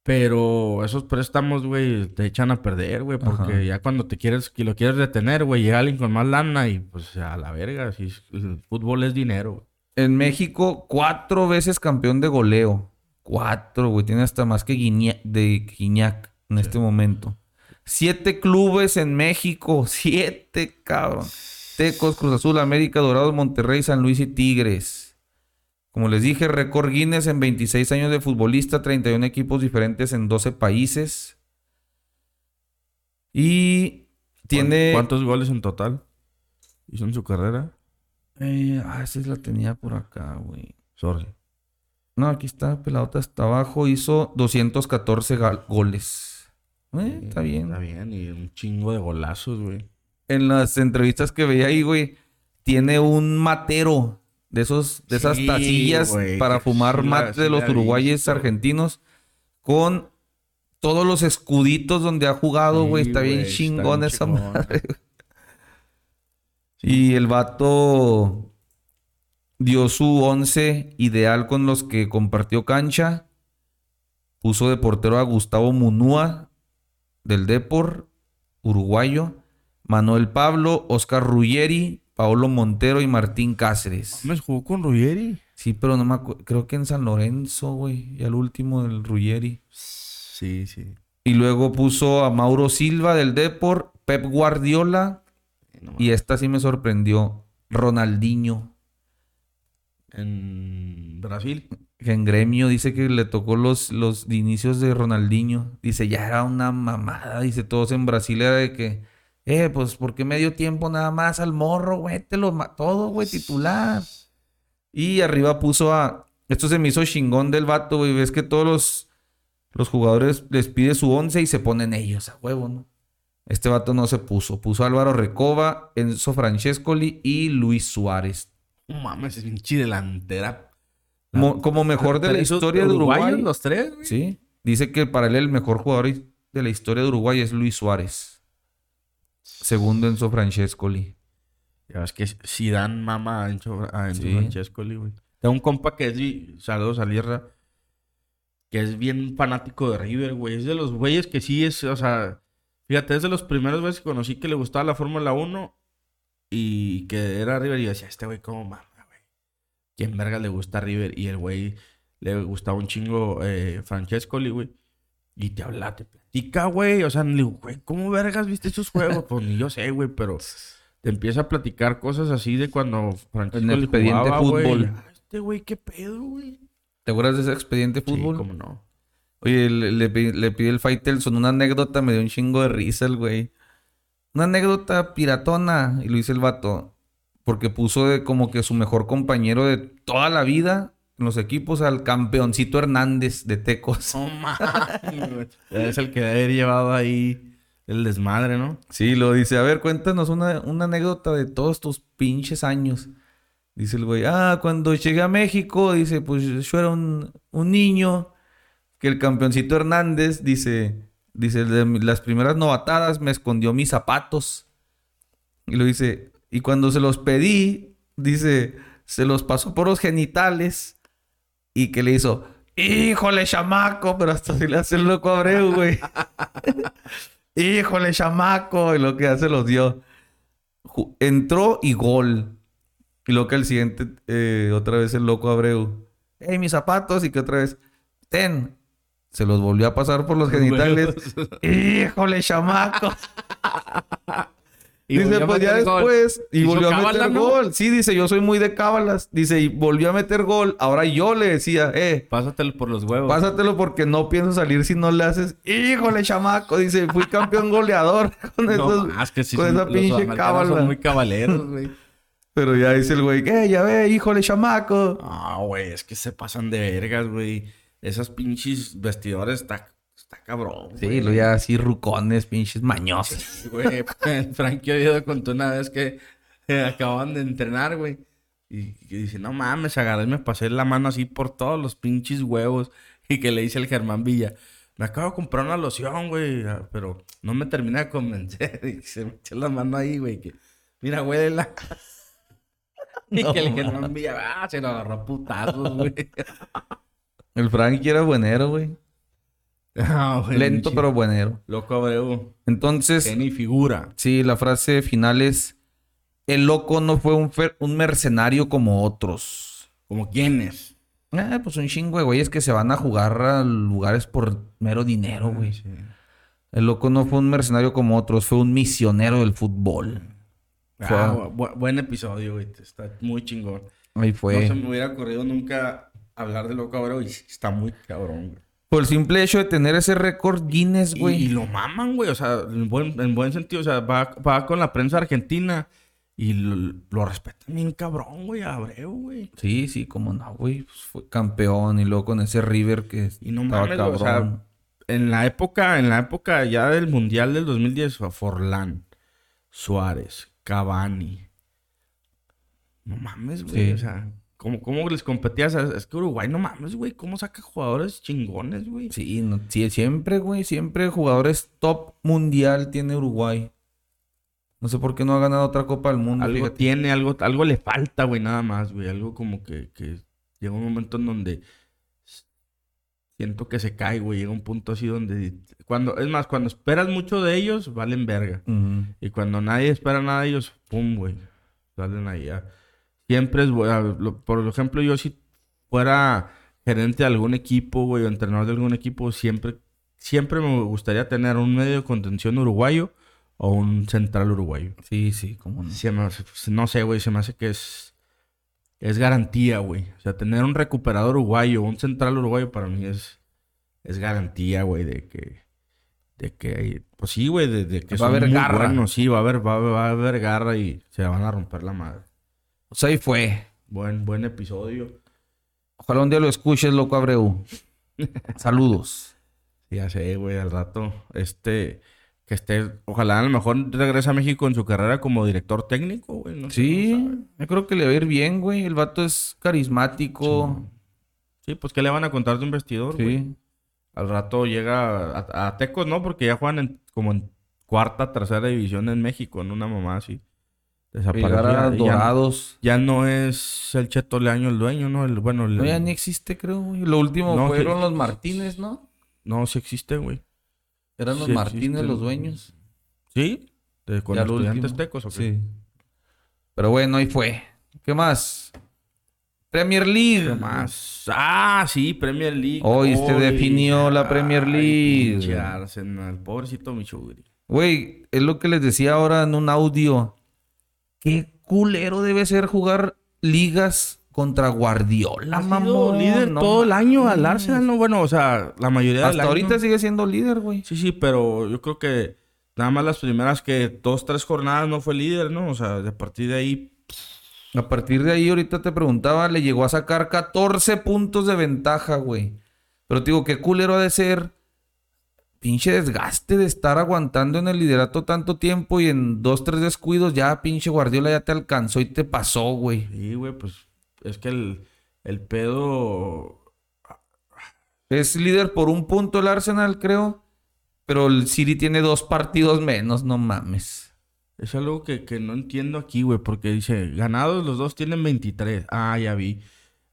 Pero esos préstamos, güey, te echan a perder, güey, porque Ajá. ya cuando te quieres, que lo quieres detener, güey, llega alguien con más lana y pues a la verga, si el fútbol es dinero, güey. En México, cuatro veces campeón de goleo. Cuatro, güey. Tiene hasta más que Guiña- de Guiñac en este momento. Siete clubes en México. Siete, cabrón. Tecos, Cruz Azul, América, Dorados, Monterrey, San Luis y Tigres. Como les dije, récord Guinness en 26 años de futbolista, 31 equipos diferentes en 12 países. Y tiene... ¿Cuántos goles en total hizo en su carrera? Eh, ah, esa la tenía por acá, güey. Sorry. No, aquí está, pelota hasta abajo. Hizo 214 gal- goles. Eh, está bien. Está bien, y un chingo de golazos, güey. En las entrevistas que veía ahí, güey, tiene un matero de esos, de esas Sí, tacillas güey, para fumar sí la- mate de los uruguayes argentinos con todos los escuditos donde ha jugado, güey. Está bien está chingón esa chingón. madre. Y el vato dio su once ideal con los que compartió cancha. Puso de portero a Gustavo Munúa del Depor, uruguayo. Manuel Pablo, Oscar Ruggeri, Paolo Montero y Martín Cáceres. ¿Me jugó con Ruggeri? Sí, pero no me acuerdo. Creo que en San Lorenzo, güey. Y al último del Ruggeri. Sí, sí. Y luego puso a Mauro Silva del Depor, Pep Guardiola. No Y esta sí me sorprendió. Ronaldinho. En Brasil. Que en gremio dice que le tocó los, los inicios de Ronaldinho. Dice, ya era una mamada. Dice, todos en Brasil era de que, eh, pues, ¿por qué medio tiempo nada más al morro, güey? Te lo todo, güey, titular. Y arriba puso a. Esto se me hizo chingón del vato, güey. Ves que todos los, los jugadores les pide su once y se ponen ellos a huevo, ¿no? Este vato no se puso. Puso a Álvaro Recoba, Enzo Francescoli y Luis Suárez. Mames, es pinche delantera. Mo- como mejor de la ¿Tres historia de Uruguay. los tres, güey? Sí. Dice que para él el mejor jugador de la historia de Uruguay es Luis Suárez. Segundo Enzo Francescoli. Ya ves que Zidane mama a Enzo, a Enzo Sí. Francescoli, güey. Tengo un compa que es, saludos a Lierra, que es bien fanático de River, güey. Es de los güeyes que sí es, o sea, fíjate, es de los primeros güeyes que conocí que le gustaba la Fórmula 1 y que era River y yo decía, este güey, ¿cómo mama, güey? ¿Quién verga le gusta River? Y el güey le gustaba un chingo eh, Francescoli, güey. Y te habla, te platica, güey. O sea, le digo, güey, ¿cómo vergas viste esos juegos? pues ni yo sé, güey, pero te empieza a platicar cosas así de cuando Francescoli En el expediente jugaba, fútbol. Ah, Este güey, ¿qué pedo, güey? ¿Te acuerdas de ese expediente fútbol? Sí, cómo no. Oye, le, le le pide el Faitelson una anécdota, me dio un chingo de risa el güey. Una anécdota piratona. Y lo dice el vato. Porque puso de como que su mejor compañero de toda la vida los equipos al campeoncito Hernández de Tecos. No mames. Es el que debe haber llevado ahí el desmadre, ¿no? Sí, lo dice. A ver, cuéntanos una, una anécdota de todos tus pinches años. Dice el güey, ah, cuando llegué a México, dice, pues yo era un, un niño, que el campeoncito Hernández, dice, dice, de las primeras novatadas me escondió mis zapatos. Y lo dice, y cuando se los pedí, dice, se los pasó por los genitales y que le hizo, híjole, chamaco, pero hasta si le hace el loco Abreu, güey. Híjole, chamaco. Y lo que hace los dio. Entró y gol. Y lo que el siguiente, eh, otra vez el loco Abreu. ¡Ey, mis zapatos! Y que otra vez, ten. Se los volvió a pasar por los genitales. ¡Híjole, chamaco! Y dice, pues ya después. Y ¿Hizo volvió a meter no? gol. Sí, dice, yo soy muy de cábalas. Dice, y volvió a meter gol. Ahora yo le decía, eh, Pásatelo por los huevos. Pásatelo porque no pienso salir si no le haces. Híjole, chamaco. Dice, fui campeón goleador con, No, esos- más que sí con esa pinche cábala. Son muy cabaleros, güey. Pero ya dice el güey, eh, ya ve, híjole, chamaco. Ah, güey, es que se pasan de vergas, güey. Esas pinches vestidores está, está cabrón. Sí, güey. lo ya así rucones, pinches mañosos. Güey, Frankie Oviedo contó una vez que eh, acaban de entrenar, güey. Y, y dice, no mames, agarré y me pasé la mano así por todos los pinches huevos. Y que le dice el Germán Villa, me acabo de comprar una loción, güey, ah, pero no me termina de convencer. Y se me echó la mano ahí, güey, que, mira, güey, la... Y No que el. Germán Villa, ah, se lo agarró a putazos, güey. El Frankie era buenero, güey. Ah, güey, Lento, pero buenero. Loco Abreu, Entonces, que ni figura. sí, la frase final es: El loco no fue un, un mercenario como otros. ¿Como quiénes? Ah, pues un chingo de güeyes que se van a jugar a lugares por mero dinero, güey. Sí. El loco no fue un mercenario como otros, fue un misionero del fútbol. Ah, bu- bu- buen episodio, güey. Está muy chingón. Ahí fue. No se me hubiera ocurrido nunca hablar de Loco Abreu y está muy cabrón, güey. Por el simple hecho de tener ese récord Guinness, güey. y lo maman, güey. O sea, en buen, en buen sentido. O sea, va, va con la prensa argentina y lo, lo respetan bien cabrón, güey, Abreu, güey. Sí, sí, como no, güey. Pues fue campeón y luego con ese River que Y no estaba mames, güey, o sea, cabrón. En la época, en la época ya del Mundial del 2010 fue Forlán, Suárez, Cavani. No mames, güey. Sí. O sea, ¿cómo, ¿cómo les competías? Es que Uruguay, no mames, güey. ¿Cómo saca jugadores chingones, güey? Sí, no- sí, siempre, güey. Siempre jugadores top mundial tiene Uruguay. No sé por qué no ha ganado otra Copa del Mundo. Algo fíjate. tiene, algo, algo le falta, güey, nada más, güey. Algo como que, que llega un momento en donde siento que se cae, güey. Llega un punto así donde... Cuando, es más, cuando esperas mucho de ellos, valen verga. Y cuando nadie espera nada de ellos, pum, güey. Salen ahí. a- Siempre es, bu- a- lo- por ejemplo, yo si fuera gerente de algún equipo, güey, o entrenador de algún equipo, siempre, siempre me gustaría tener un medio de contención uruguayo o un central uruguayo. Sí, sí, cómo no. Se me hace- pues, no sé, güey, se me hace que es, es garantía, güey. O sea, tener un recuperador uruguayo, un central uruguayo para mí es, es garantía, güey, de que, de que, pues sí, güey, de, de que Va a haber muy garra. buenos, sí, va a haber, va a haber garra y se van a romper la madre. Sea, ahí fue. Buen, buen episodio. Ojalá un día lo escuches, loco Abreu. Saludos. Ya sé, güey, al rato, este, que esté, ojalá a lo mejor regrese a México en su carrera como director técnico, güey. no no Sí, yo creo que le va a ir bien, güey. El vato es carismático. Sí, pues ¿qué le van a contar de un vestidor, güey? Sí. Al rato llega a, a Tecos, ¿no? Porque ya juegan en- como en cuarta, tercera división en México, en una mamá así. Llegar a. Ya, Dorados. ya no es el Cheto Leaño el dueño, ¿no? El, bueno, el, No, ya ni existe, creo, güey. Lo último No, fueron sí. los Martínez, ¿no? no, sí existe, güey. Eran los Martínez existe los dueños. ¿Sí? De, con Ya lo estudiantes tecos, ¿o qué? Sí. Pero bueno, ahí fue. ¿Qué más? Premier League. ¿Qué más? Ah, sí, Premier League. Hoy se definió la Premier Ay, League. pinche Arsenal, pobrecito Michugri. Güey, es lo que les decía ahora en un audio. Qué culero debe ser jugar ligas contra Guardiola, Ha sido mamón. líder No todo el año al. Arsenal, ¿no? Bueno, o sea, la mayoría del Hasta año. ahorita sigue siendo líder, güey. Sí, sí, pero yo creo que nada más las primeras que dos, tres jornadas no fue líder, ¿no? O sea, de partir de ahí. A partir de ahí, ahorita te preguntaba, le llegó a sacar 14 puntos de ventaja, güey. Pero te digo, qué culero ha de ser. Pinche desgaste de estar aguantando en el liderato tanto tiempo y en dos, tres descuidos ya pinche Guardiola ya te alcanzó y te pasó, güey. Sí, güey, pues es que el, el pedo. Es líder por un punto el Arsenal, creo. Pero el City tiene dos partidos menos, no mames. Es algo que, que no entiendo aquí, güey, porque dice, ganados los dos tienen 23. Ah, ya vi.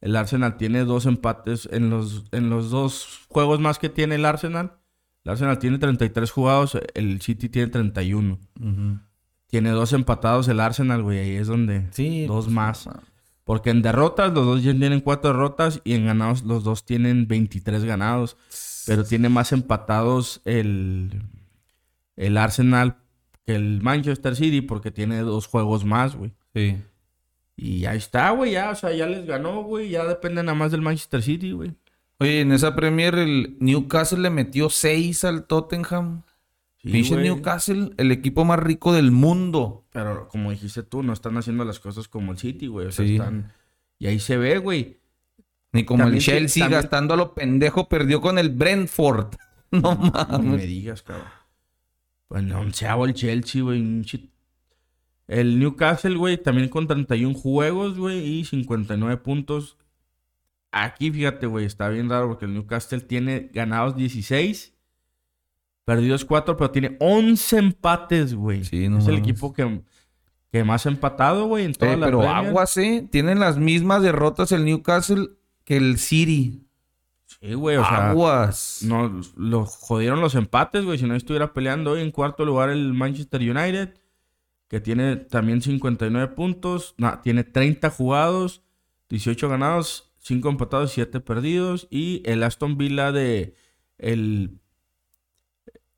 El Arsenal tiene dos empates en los, en los dos juegos más que tiene el Arsenal. El Arsenal tiene 33 jugados, el City tiene 31. Tiene dos empatados el Arsenal, güey, ahí es donde... Sí. Dos pues, más. Porque en derrotas los dos ya tienen cuatro derrotas y en ganados los dos tienen 23 ganados. Pero tiene más empatados el, el Arsenal que el Manchester City porque tiene dos juegos más, güey. Sí. Y ahí está, güey, ya, o sea, ya les ganó, güey. Ya depende nada más del Manchester City, güey. Oye, en esa Premier el Newcastle le metió 6 al Tottenham. Sí. Newcastle, el equipo más rico del mundo. Pero como dijiste tú, no están haciendo las cosas como el City, güey. O sea, Sí. están... Y ahí se ve, güey. Ni como También el Chelsea también- gastando a lo pendejo perdió con el Brentford. No No me mames. digas, cabrón. Pues no, onceavo el Chelsea, güey. El Newcastle, güey, también con 31 juegos, güey, y 59 puntos. Aquí, fíjate, güey, está bien raro porque el Newcastle tiene ganados 16, perdidos 4, pero tiene 11 empates, güey. Sí, no es el equipo que, que más ha empatado, güey, en toda Eh, la pero Premier. aguas, ¿eh? Tienen las mismas derrotas el Newcastle que el City. Sí, güey, o sea, aguas. No, lo jodieron los empates, güey. Si no estuviera peleando hoy en cuarto lugar el Manchester United, que tiene también 59 puntos, no, tiene 30 jugados, 18 ganados, 5 empatados, 7 perdidos. Y el Aston Villa de el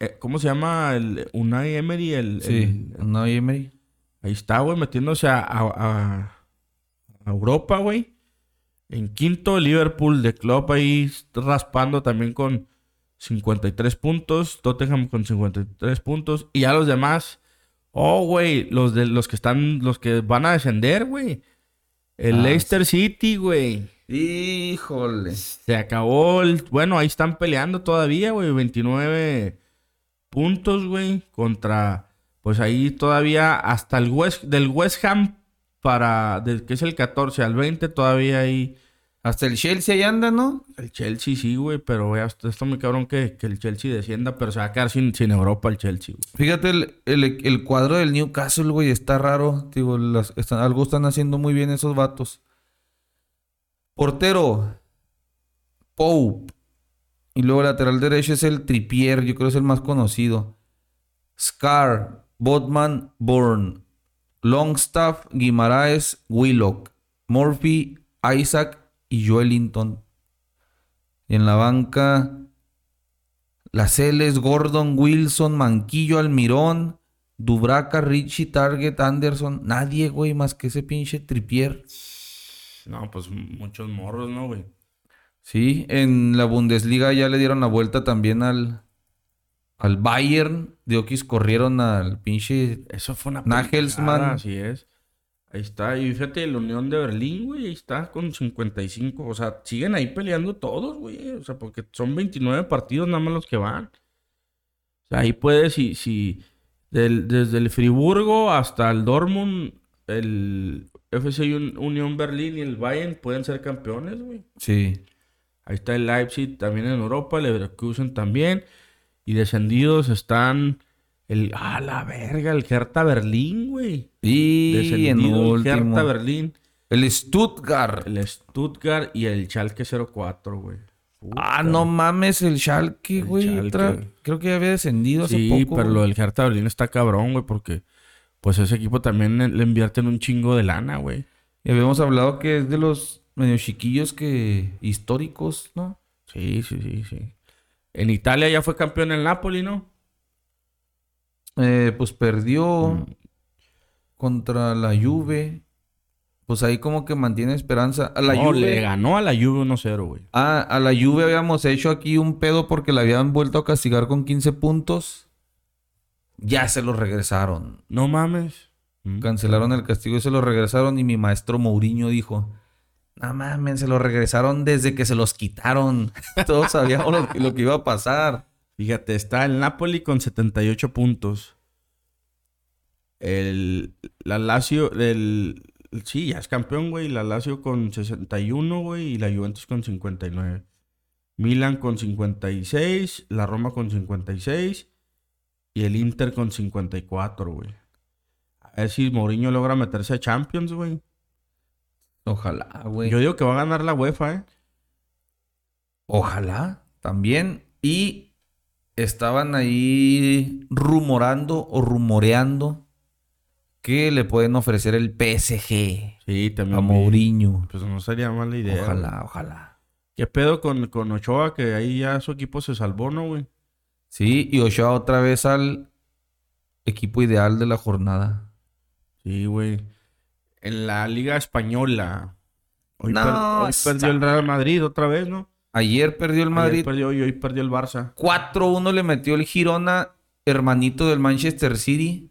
eh, ¿cómo se llama? El Unai Emery, el, Sí, el- no, Emery. ahí está, güey, metiéndose a, a- a- a Europa, güey. En quinto, Liverpool de Klopp ahí raspando también con 53 puntos. Tottenham con 53 puntos. Y ya los demás. Oh, güey. Los de los que están. Los que van a descender, güey. El Ah, Leicester City, güey. Híjole. Se acabó el. Bueno, ahí están peleando todavía, güey. 29 puntos, güey. Contra. Pues ahí todavía hasta el West. Del West Ham para. del que es el 14 al 20, todavía ahí. Hasta el Chelsea ahí anda, ¿no? El Chelsea sí, güey. Pero güey, está muy cabrón que, que el Chelsea descienda. Pero se va a quedar sin, sin Europa el Chelsea, güey. Fíjate, el, el- el cuadro del Newcastle, güey, está raro. Digo, las- están- algo están haciendo muy bien esos vatos. Portero, Pope. Y luego lateral derecho es el Tripier, yo creo que es el más conocido. Scar, Botman, Bourne. Longstaff, Guimaraes, Willock. Murphy, Isaac y Joelinton. Y en la banca, las Celes, Gordon, Wilson, Manquillo, Almirón, Dubraca, Richie, Target, Anderson. Nadie, güey, más que ese pinche tripier. No, pues muchos morros, ¿no, güey? Sí, en la Bundesliga ya le dieron la vuelta también al, al Bayern. De Oquis corrieron al pinche... Eso fue una Nagelsmann. Así es. Ahí está. Y fíjate, la Unión de Berlín, güey, ahí está con 55. O sea, siguen ahí peleando todos, güey. O sea, porque son 29 partidos nada más los que van. sea, ahí puedes, si, si del- desde el Friburgo hasta el Dortmund, el FC Un- Unión Berlín y el Bayern pueden ser campeones, güey. Sí. Ahí está el Leipzig también en Europa, el Leverkusen también. Y descendidos están el... ¡Ah, la verga! El Hertha Berlín, güey. Y en Descendido el. Hertha Berlín, El Stuttgart. el Stuttgart y el Schalke 04, güey. Ah, no mames, el Schalke, güey. Creo que ya había descendido hace Sí, poco. pero lo del Hertha Berlín está cabrón, güey, porque pues ese equipo también le- invierten un chingo de lana, güey. Y habíamos hablado que es de los medio chiquillos que históricos, ¿no? Sí, sí, sí, sí. En Italia ya fue campeón el Napoli, ¿no? Eh, pues perdió Mm. contra la Juve. Pues ahí como que mantiene esperanza. A la No, Juve. le ganó a la Juve 1-0, güey. Ah, a la Juve habíamos hecho aquí un pedo porque la habían vuelto a castigar con 15 puntos. Ya se los regresaron. No mames. Mm. Cancelaron el castigo y se los regresaron. Y mi maestro Mourinho dijo: No mames, se los regresaron desde que se los quitaron. Todos sabíamos lo, que- lo que iba a pasar. Fíjate, está el Napoli con 78 puntos. El, la Lazio, el, sí, ya es campeón, güey. La Lazio con 61, güey. Y la Juventus con 59. Milan con 56. La Roma con 56. Y el Inter con 54, güey. A ver si Mourinho logra meterse a Champions, güey. Ojalá, güey. Yo digo que va a ganar la UEFA, ¿eh? Ojalá también. Y estaban ahí rumorando o rumoreando que le pueden ofrecer el PSG Sí, también. a. Mourinho. Pues no sería mala idea. güey. Ojalá, ojalá. ¿Qué pedo con, con Ochoa? Que ahí ya su equipo se salvó, ¿no, güey? Sí, y Ochoa otra vez al equipo ideal de la jornada. Sí, güey. En la Liga Española. Hoy, No, per- hoy perdió el Real Madrid otra vez, ¿no? Ayer perdió el Ayer Madrid. perdió y hoy perdió el Barça. 4-1 le metió el Girona, hermanito del Manchester City.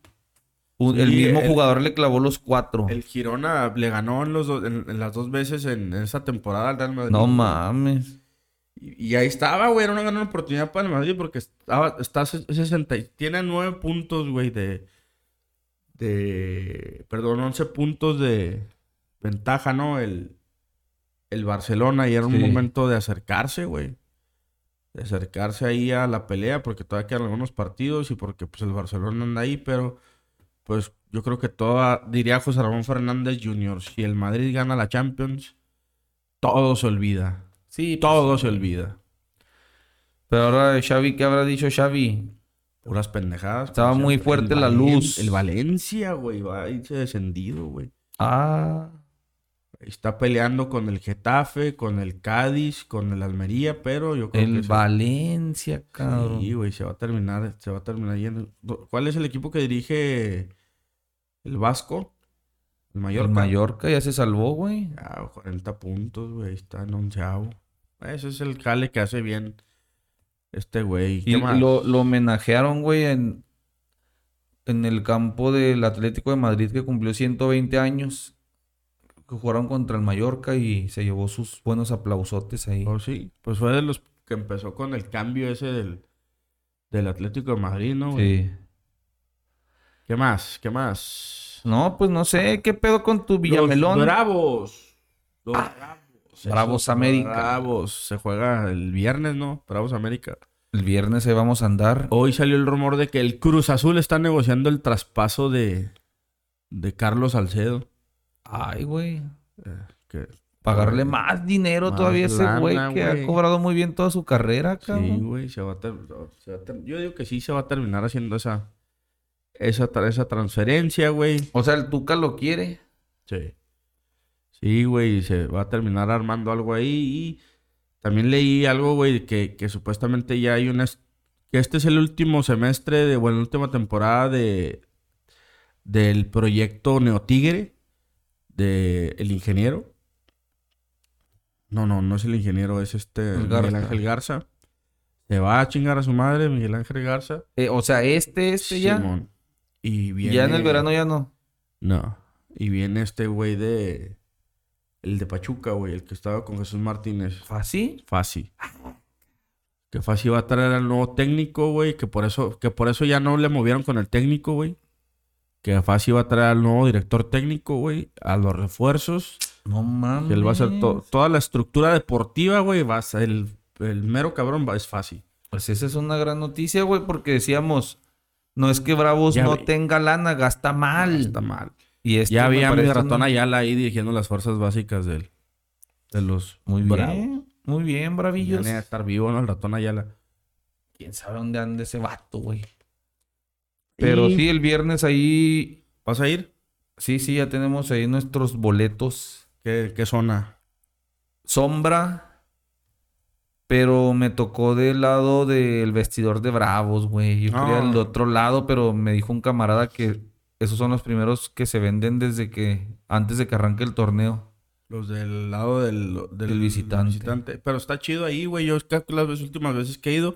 Un- el mismo el- jugador le clavó los cuatro. El Girona le ganó en, los do- en, en las dos veces en, en esa temporada al Real Madrid. No mames. Y, y ahí estaba, güey. Era una gran oportunidad para el Madrid porque estaba, está ses- 60. y- Tiene nueve puntos, güey, de. De. Perdón, 11 puntos de ventaja, ¿no? El, el Barcelona. Y era un Sí. momento de acercarse, güey. De acercarse ahí a la pelea porque todavía quedan algunos partidos y porque pues el Barcelona anda ahí, pero pues yo creo que toda, diría José Ramón Fernández Jr., si el Madrid gana la Champions, todo se olvida. Sí, Todo se olvida. Pero ahora Xavi, ¿qué habrá dicho Xavi? Puras pendejadas. Estaba muy fuerte la Valen- luz. El Valencia, güey, va a irse descendido, güey. Ah, Está peleando con el Getafe, con el Cádiz, con el Almería, pero yo creo que el se- Valencia, cabrón. Sí, güey, se va a terminar, se va a terminar yendo. ¿Cuál es el equipo que dirige el Vasco? El Mallorca. el Mallorca ya se salvó, güey. Ah, 40 puntos, güey, está en onceavo. Ese es el jale que hace bien este güey. ¿Qué Y más? lo, lo homenajearon, güey, en, en el campo del Atlético de Madrid que cumplió 120 años. Que jugaron contra el Mallorca y se llevó sus buenos aplausotes ahí. Oh, sí, pues fue de los que empezó con el cambio ese del, del Atlético de Madrid, ¿no? güey? Sí. ¿Qué más? ¿Qué más? No, pues no sé, ¿qué pedo con tu Los Villamelón? Bravos. Los Bravos. Bravos Esos América. Bravos. Se juega el viernes, ¿no? Bravos América. El viernes ahí vamos a andar. Hoy salió el rumor de que el Cruz Azul está negociando el traspaso de, de Carlos Salcedo. Ay, güey. Que, Pagarle más dinero Más todavía a ese lana, güey que güey. ha cobrado muy bien toda su carrera, sí, cabrón. güey, se va a ter- se va a ter- Yo digo que sí se va a terminar haciendo esa, esa, tra- esa transferencia, güey. O sea, el Tuca lo quiere. Sí. Sí, güey, se va a terminar armando algo ahí. Y también leí algo, güey, que, que supuestamente ya hay una... Que este es el último semestre, de, bueno, la última temporada de del proyecto Neotigre, de El Ingeniero. No, no, no es el ingeniero, es este El Miguel. Ángel Garza. Se va a chingar a su madre, Miguel Ángel Garza. Eh, o sea, este, este ya. Simón. Y viene... Ya en el verano ya no. No. Y viene este güey de. El de Pachuca, güey, el que estaba con Jesús Martínez. ¿Fácil? Fácil. Que fácil iba a traer al nuevo técnico, güey. Que por eso, que por eso ya no le movieron con el técnico, güey. Que fácil iba a traer al nuevo director técnico, güey. A los refuerzos. No mames. Que él va a hacer to- toda la estructura deportiva, güey. Va a ser el, el mero cabrón, va, es fácil. Pues esa es una gran noticia, güey, porque decíamos, no es que Bravos Ya no tenga lana, gasta mal. Está mal. Y esto Ya había mi ratón Ayala ahí dirigiendo las fuerzas básicas del, de los Muy Bravos. bien, muy bien, bravillos. ni a estar vivo, ¿no? El ratón Ayala. ¿Quién sabe dónde anda ese vato, güey? Pero Y- sí, el viernes ahí, ¿Vas a ir? sí, sí, ya tenemos ahí nuestros boletos. ¿Qué, qué zona? Sombra, pero me tocó del lado del vestidor de Bravos, güey. Yo quería Ah. el otro lado, pero me dijo un camarada que esos son los primeros que se venden desde que, antes de que arranque el torneo. Los del lado del, del Del visitante. Pero está chido ahí, güey. Yo las últimas veces que he ido,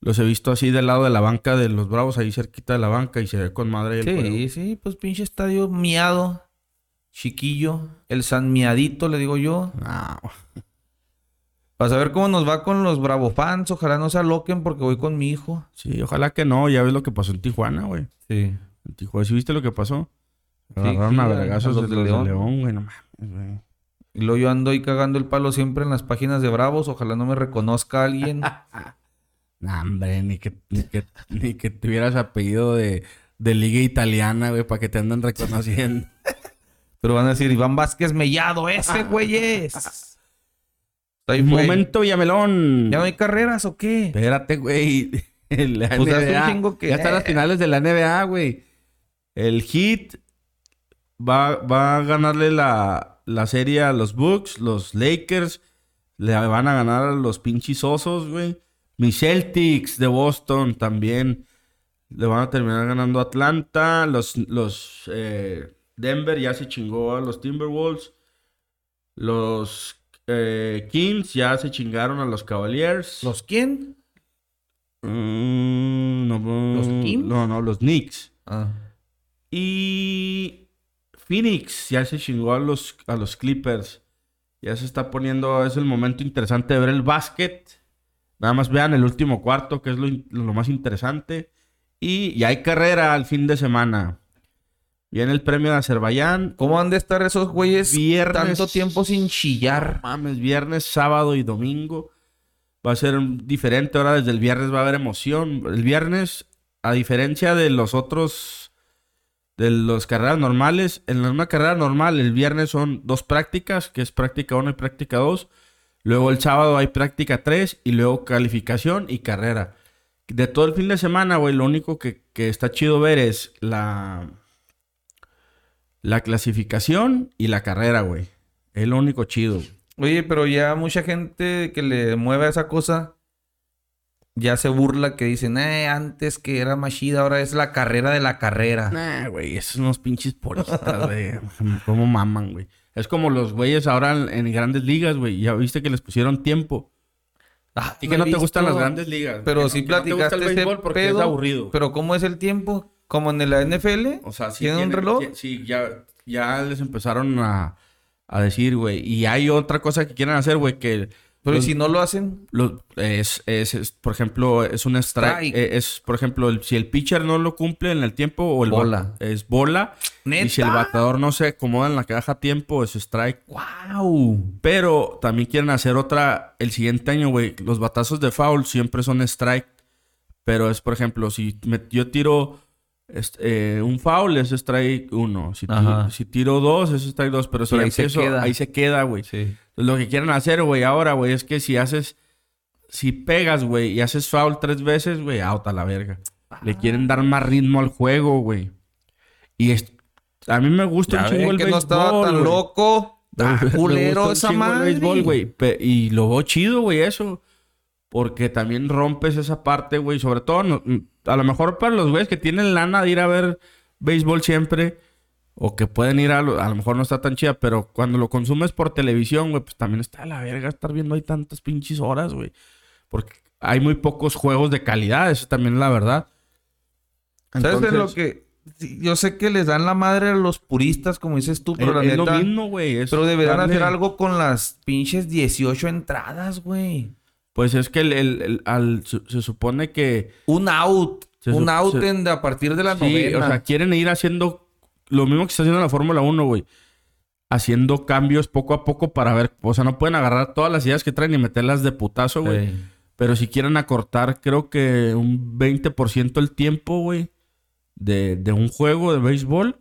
los he visto así del lado de la banca de los Bravos, ahí cerquita de la banca, y se ve con madre el juego. Sí, sí, pues pinche estadio miado, chiquillo, el San Miadito, le digo yo. Ah, Para saber cómo nos va con los Bravo fans, ojalá no se aloquen porque voy con mi hijo. sí, ojalá que no. Ya ves lo que pasó en Tijuana, güey. Sí. En Tijuana, ¿sí viste lo que pasó? Agarraron sí, a vergazos de los los de León. Güey. No mames, güey. Y luego yo ando ahí cagando el palo siempre en las páginas de Bravos, ojalá no me reconozca alguien. Nah, hombre, ni que, ni que, ni que tuvieras apellido de, de liga italiana, güey, para que te anden reconociendo. Pero van a decir, Iván Vázquez Mellado, ese güey es. Ahí momento, Villamelón. ¿Ya no hay carreras o qué? Espérate, güey. La Pues hace un NBA. chingo que- Ya están las finales de la NBA, güey. El Heat va, va a ganarle la, la serie a los Bucks, los Lakers. Le van a ganar a los pinches osos, güey. Mis Celtics de Boston también. Le van a terminar ganando a Atlanta. Los, los eh, Denver ya se chingó a los Timberwolves. Los eh, Kings ya se chingaron a los Cavaliers. ¿Los quién? Mm, no, ¿Los Kings? No, no, los Knicks. Ah. Y Phoenix ya se chingó a los, a los Clippers. Ya se está poniendo, es el momento interesante de ver el básquet. Nada más vean el último cuarto, que es lo, más interesante. Y ya hay carrera al fin de semana. Viene el premio de Azerbaiyán. ¿Cómo han de estar esos güeyes Viernes. tanto tiempo sin chillar? Mames, viernes, sábado y domingo. Va a ser diferente. Ahora desde el viernes va a haber emoción. El viernes, a diferencia de los otros, de las carreras normales, en una carrera normal el viernes son dos prácticas, que es práctica 1 y práctica 2. Luego el sábado hay práctica 3 y luego calificación y carrera. De todo el fin de semana, güey, lo único que, que está chido ver es la, la clasificación y la carrera, güey. Es lo único chido. Oye, pero ya mucha gente que le mueve a esa cosa ya se burla que dicen, eh, antes que era más chida, ahora es la carrera de la carrera. Nah, güey, esos son unos pinches poristas, güey. ¿Cómo maman, güey? Es como los güeyes ahora en, grandes ligas, güey. Ya viste que les pusieron tiempo. Ah, Y que no te gustan las grandes ligas. Pero no- sí que no te gusta platicaste el ese béisbol porque pedo, es aburrido. Pero ¿cómo es el tiempo? ¿Como en la NFL? O sea, sí ¿Tienen un tienen- reloj? ti- Sí, ya, ya les empezaron a, a decir, güey. Y hay otra cosa que quieren hacer, güey, que... Pero ¿y los- si no lo hacen? Es, es, es, por ejemplo, es un strike. Eh, Es, por ejemplo, el- si el pitcher no lo cumple en el tiempo o el Bola. es bola. Y si el ¿Neta? bateador no se acomoda en la caja a tiempo, es strike. ¡Wow! Pero también quieren hacer otra el siguiente año, güey. Los batazos de foul siempre son strike. Pero es, por ejemplo, si me- yo tiro este, eh, un foul, es strike uno. Si, ti- Ajá. si tiro dos, es strike dos. Pero, si ahí se se queda. ahí se queda, güey. Sí. Lo que quieren hacer, güey, ahora, güey, es que si haces, si pegas, güey, y haces foul tres veces, güey, out a la verga. Le quieren dar más ritmo al juego, güey. Y es- a mí me gusta Ya un chingo el que no béisbol, estaba tan loco. Ah, gusta culero esa el madre. béisbol, güey. Pe- Y lo veo chido, güey, eso. Porque también rompes esa parte, güey. Sobre todo, no- a lo mejor para los güeyes que tienen lana de ir a ver béisbol siempre. O que pueden ir a... lo- A lo mejor no está tan chida. Pero cuando lo consumes por televisión, güey, pues también está a la verga estar viendo ahí tantas pinches horas, güey. Porque hay muy pocos juegos de calidad. Eso también es la verdad. ¿Sabes de lo Entonces, que...? Yo sé que les dan la madre a los puristas, como dices tú, pero es, la es lo neta... mismo, güey. es Pero darle- hacer algo con las pinches 18 entradas, güey. Pues es que el, el- el- al- se, se supone que... Un out. Se un out se- en- a partir de la Sí, novena. o sea, quieren ir haciendo lo mismo que está haciendo la Fórmula 1, güey. Haciendo cambios poco a poco para ver... O sea, no pueden agarrar todas las ideas que traen y meterlas de putazo, güey. Ey. Pero si quieren acortar, creo que un 20% el tiempo, güey, de, de un juego de béisbol.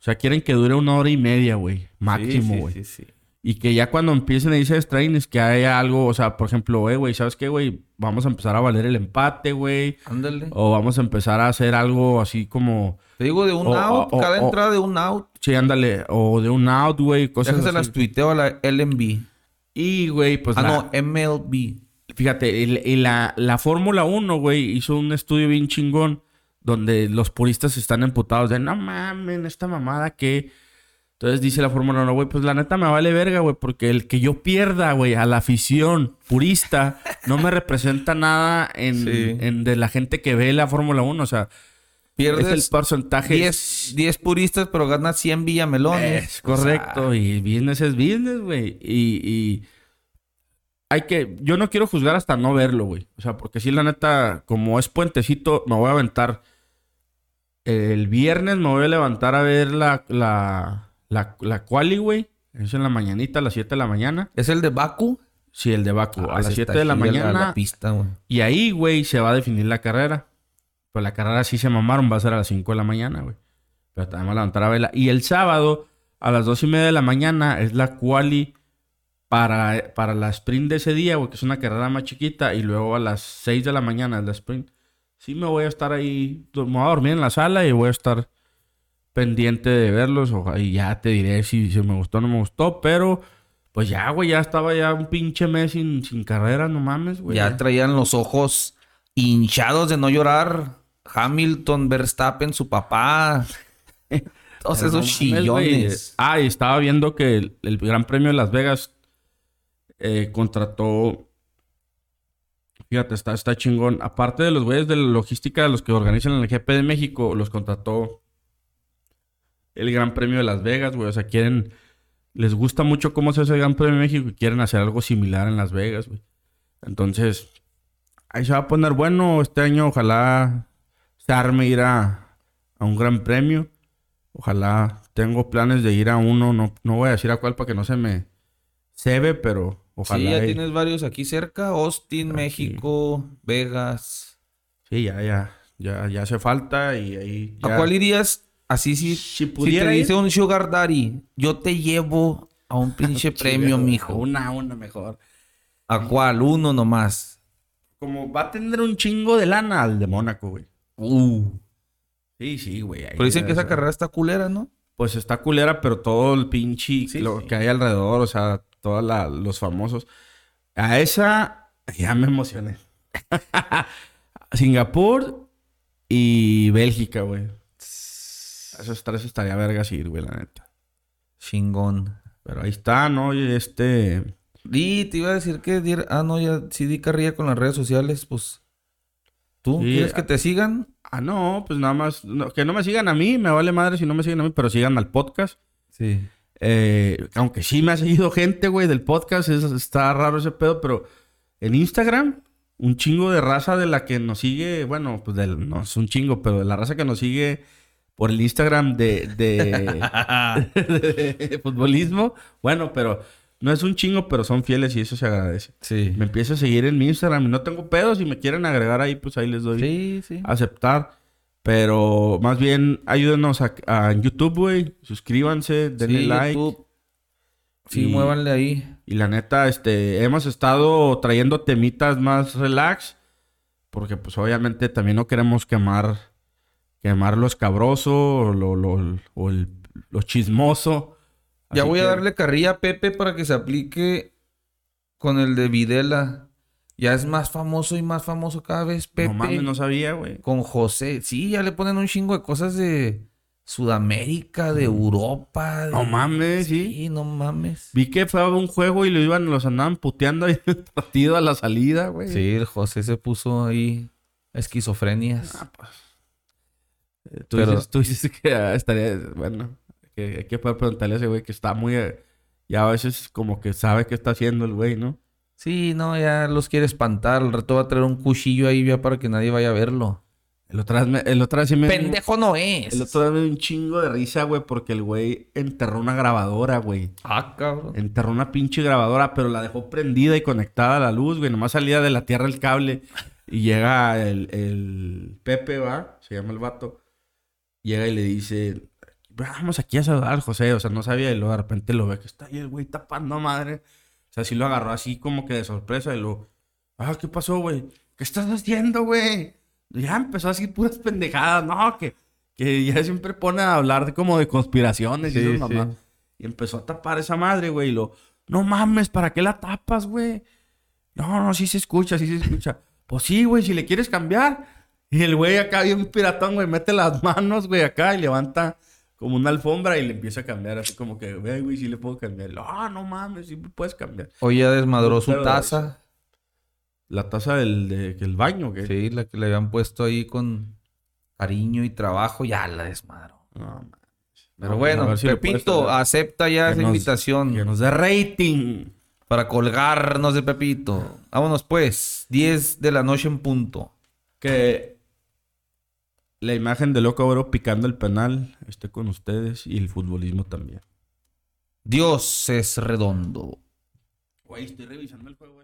O sea, quieren que dure una hora y media, güey. Máximo, güey. sí, sí, sí. Y que ya cuando empiecen a irse extraen es que haya algo, o sea, por ejemplo, eh, güey, ¿sabes qué, güey? Vamos a empezar a valer el empate, güey. Ándale. O vamos a empezar a hacer algo así como... Te digo de un O- out, o- cada o- entrada de un out. Sí, ándale. O de un out, güey. Cosas Déjase así. las tuiteo a la LMB. Y, güey, pues ah, la- no, MLB. Fíjate, el- la, la Fórmula 1, güey, hizo un estudio bien chingón donde los puristas están emputados de no mamen, esta mamada que. Entonces dice la Fórmula 1, güey, pues la neta me vale verga, güey, porque el que yo pierda, güey, a la afición purista no me representa nada en, Sí. en de la gente que ve la Fórmula 1. O sea, Pierdes es el porcentaje. 10, 10 puristas, pero ganas 100 villamelones. Es correcto. Y business es business, güey. Y, y hay que... Yo no quiero juzgar hasta no verlo, güey. O sea, porque si la neta, como es puentecito, me voy a aventar... El viernes me voy a levantar a ver la... La, la, la quali, güey. Es en la mañanita, a las 7 de la mañana. ¿Es el de Baku? Sí, el de Baku. a Ah, las ese 7 está de la mañana. La, pista, güey. Y ahí, güey, se va a definir la carrera. Pues la carrera sí se mamaron, va a ser a las 5 de la mañana, güey. Pero vamos a levantar a verla. Y el sábado, a las 2 y media de la mañana, es la quali para, para la sprint de ese día, güey, que es una carrera más chiquita. Y luego a las 6 de la mañana es la sprint. Sí me voy a estar ahí, me voy a dormir en la sala y voy a estar pendiente de verlos. Y ya te diré si, si me gustó o no me gustó, pero... Pues ya, güey, ya estaba ya un pinche mes sin, sin carrera, no mames, güey. ya traían los ojos hinchados de no llorar. Hamilton, Verstappen, su papá. Todos esos chillones. Ah, y estaba viendo que el, el Gran Premio de Las Vegas eh, contrató. Fíjate, está, está chingón. Aparte de los güeyes de la logística, de los que organizan el GP de México, los contrató el Gran Premio de Las Vegas, güey. O sea, quieren. Les gusta mucho cómo se hace el Gran Premio de México y quieren hacer algo similar en Las Vegas, güey. Entonces, ahí se va a poner bueno este año. Ojalá se arme ir a, a un Gran Premio. Ojalá tengo planes de ir a uno. No, no voy a decir a cuál para que no se me cebe, pero ojalá. sí, ya tienes varios aquí cerca. Austin, México, Vegas. Sí, ya, ya. Ya, ya hace falta y ahí. ¿A cuál irías? Así sí. Si Si pudiera te ir- dice un sugar daddy, yo te llevo a un pinche premio, mijo. Una, una mejor. ¿A cuál? Uno nomás. Como va a tener un chingo de lana al de Mónaco, güey. Uh. Sí, sí, güey. Pero dicen que esa ser. carrera está culera, ¿no? Pues está culera, pero todo el pinche Sí, lo sí. que hay alrededor, o sea, todos los famosos. A esa ya me emocioné. Singapur y Bélgica, güey. Esos tres estaría vergas ir, güey, la neta. Chingón. Pero ahí está, ¿no? Y este. Y te iba a decir que... dier- Ah, no, ya sí di carrilla con las redes sociales, pues... ¿Tú Sí, quieres que ah. te sigan? Ah, no, pues nada más. no, que no me sigan a mí, me vale madre si no me siguen a mí, pero sigan al podcast. Sí. Eh, aunque sí me ha seguido gente, güey, del podcast. es- está raro ese pedo, pero en Instagram, un chingo de raza de la que nos sigue. Bueno, pues del, no es un chingo, pero de la raza que nos sigue por el Instagram de, de, de futbolismo. Bueno, pero no es un chingo, pero son fieles y eso se agradece. Sí. Me empiezo a seguir en mi Instagram y no tengo pedos. Si me quieren agregar ahí, pues ahí les doy Sí, sí. aceptar. Pero más bien ayúdenos a, YouTube, güey. Suscríbanse, denle Sí, like. YouTube. Sí, Y- muévanle ahí. Y la neta, este, hemos estado trayendo temitas más relax. Porque pues obviamente también no queremos quemar, quemar lo escabroso o lo, lo- o el- lo chismoso. Ya voy a darle carrilla a Pepe para que se aplique con el de Videla. Ya es más famoso y más famoso cada vez, Pepe. No mames, no sabía, güey. Con José. Sí, ya le ponen un chingo de cosas de Sudamérica, de Europa. de- No mames, sí. Sí, no mames. Vi que fue a un juego y lo iban, los andaban puteando ahí en el partido a la salida, güey. Sí, el José se puso ahí esquizofrenias. Ah, pues. Tú, Pero- dices, tú dices que ah, estaría, bueno, que hay que poder preguntarle a ese güey que está muy, eh, ya a veces como que sabe qué está haciendo el güey, ¿no? Sí, no, ya los quiere espantar. Al rato va a traer un cuchillo ahí ya para que nadie vaya a verlo. El otro me- el otro sí me... Pendejo no es. El otro día me dio un chingo de risa, güey, porque el güey enterró una grabadora, güey. Ah, cabrón. Enterró una pinche grabadora, pero la dejó prendida y conectada a la luz, güey. Nomás salía de la tierra el cable. Y llega el, el Pepe, ¿va? Se llama el vato. Llega y le dice, vamos aquí a saludar al José. O sea, no sabía y luego de repente lo ve que está ahí el güey tapando madre. O sea, sí lo agarró así como que de sorpresa y lo... Ah, ¿qué pasó, güey? ¿Qué estás haciendo, güey? Ya empezó así puras pendejadas, ¿no? Que, que ya siempre pone a hablar de como de conspiraciones y sí. mamás. Y empezó a tapar esa madre, güey. Y lo, no mames, ¿para qué la tapas, güey? No, no, sí se escucha, sí se escucha. Pues sí, güey, si le quieres cambiar. Y el güey acá bien piratón, güey, mete las manos, güey, acá y levanta como una alfombra y le empieza a cambiar. Así como que, ve, güey, sí le puedo cambiar. Ah, no mames, sí puedes cambiar. Hoy ya desmadró su taza. La taza del, de, que el baño, ¿qué? Sí, la que le habían puesto ahí con cariño y trabajo, ya la desmadró. No. Pero No, bueno, si Pepito, acepta ya Que esa nos- invitación Que nos dé rating. para colgarnos de Pepito. Vámonos pues, 10 de la noche en punto. Que la imagen de Loco Oro picando el penal esté con ustedes y el futbolismo también. Dios es redondo. Güey, estoy revisando el juego.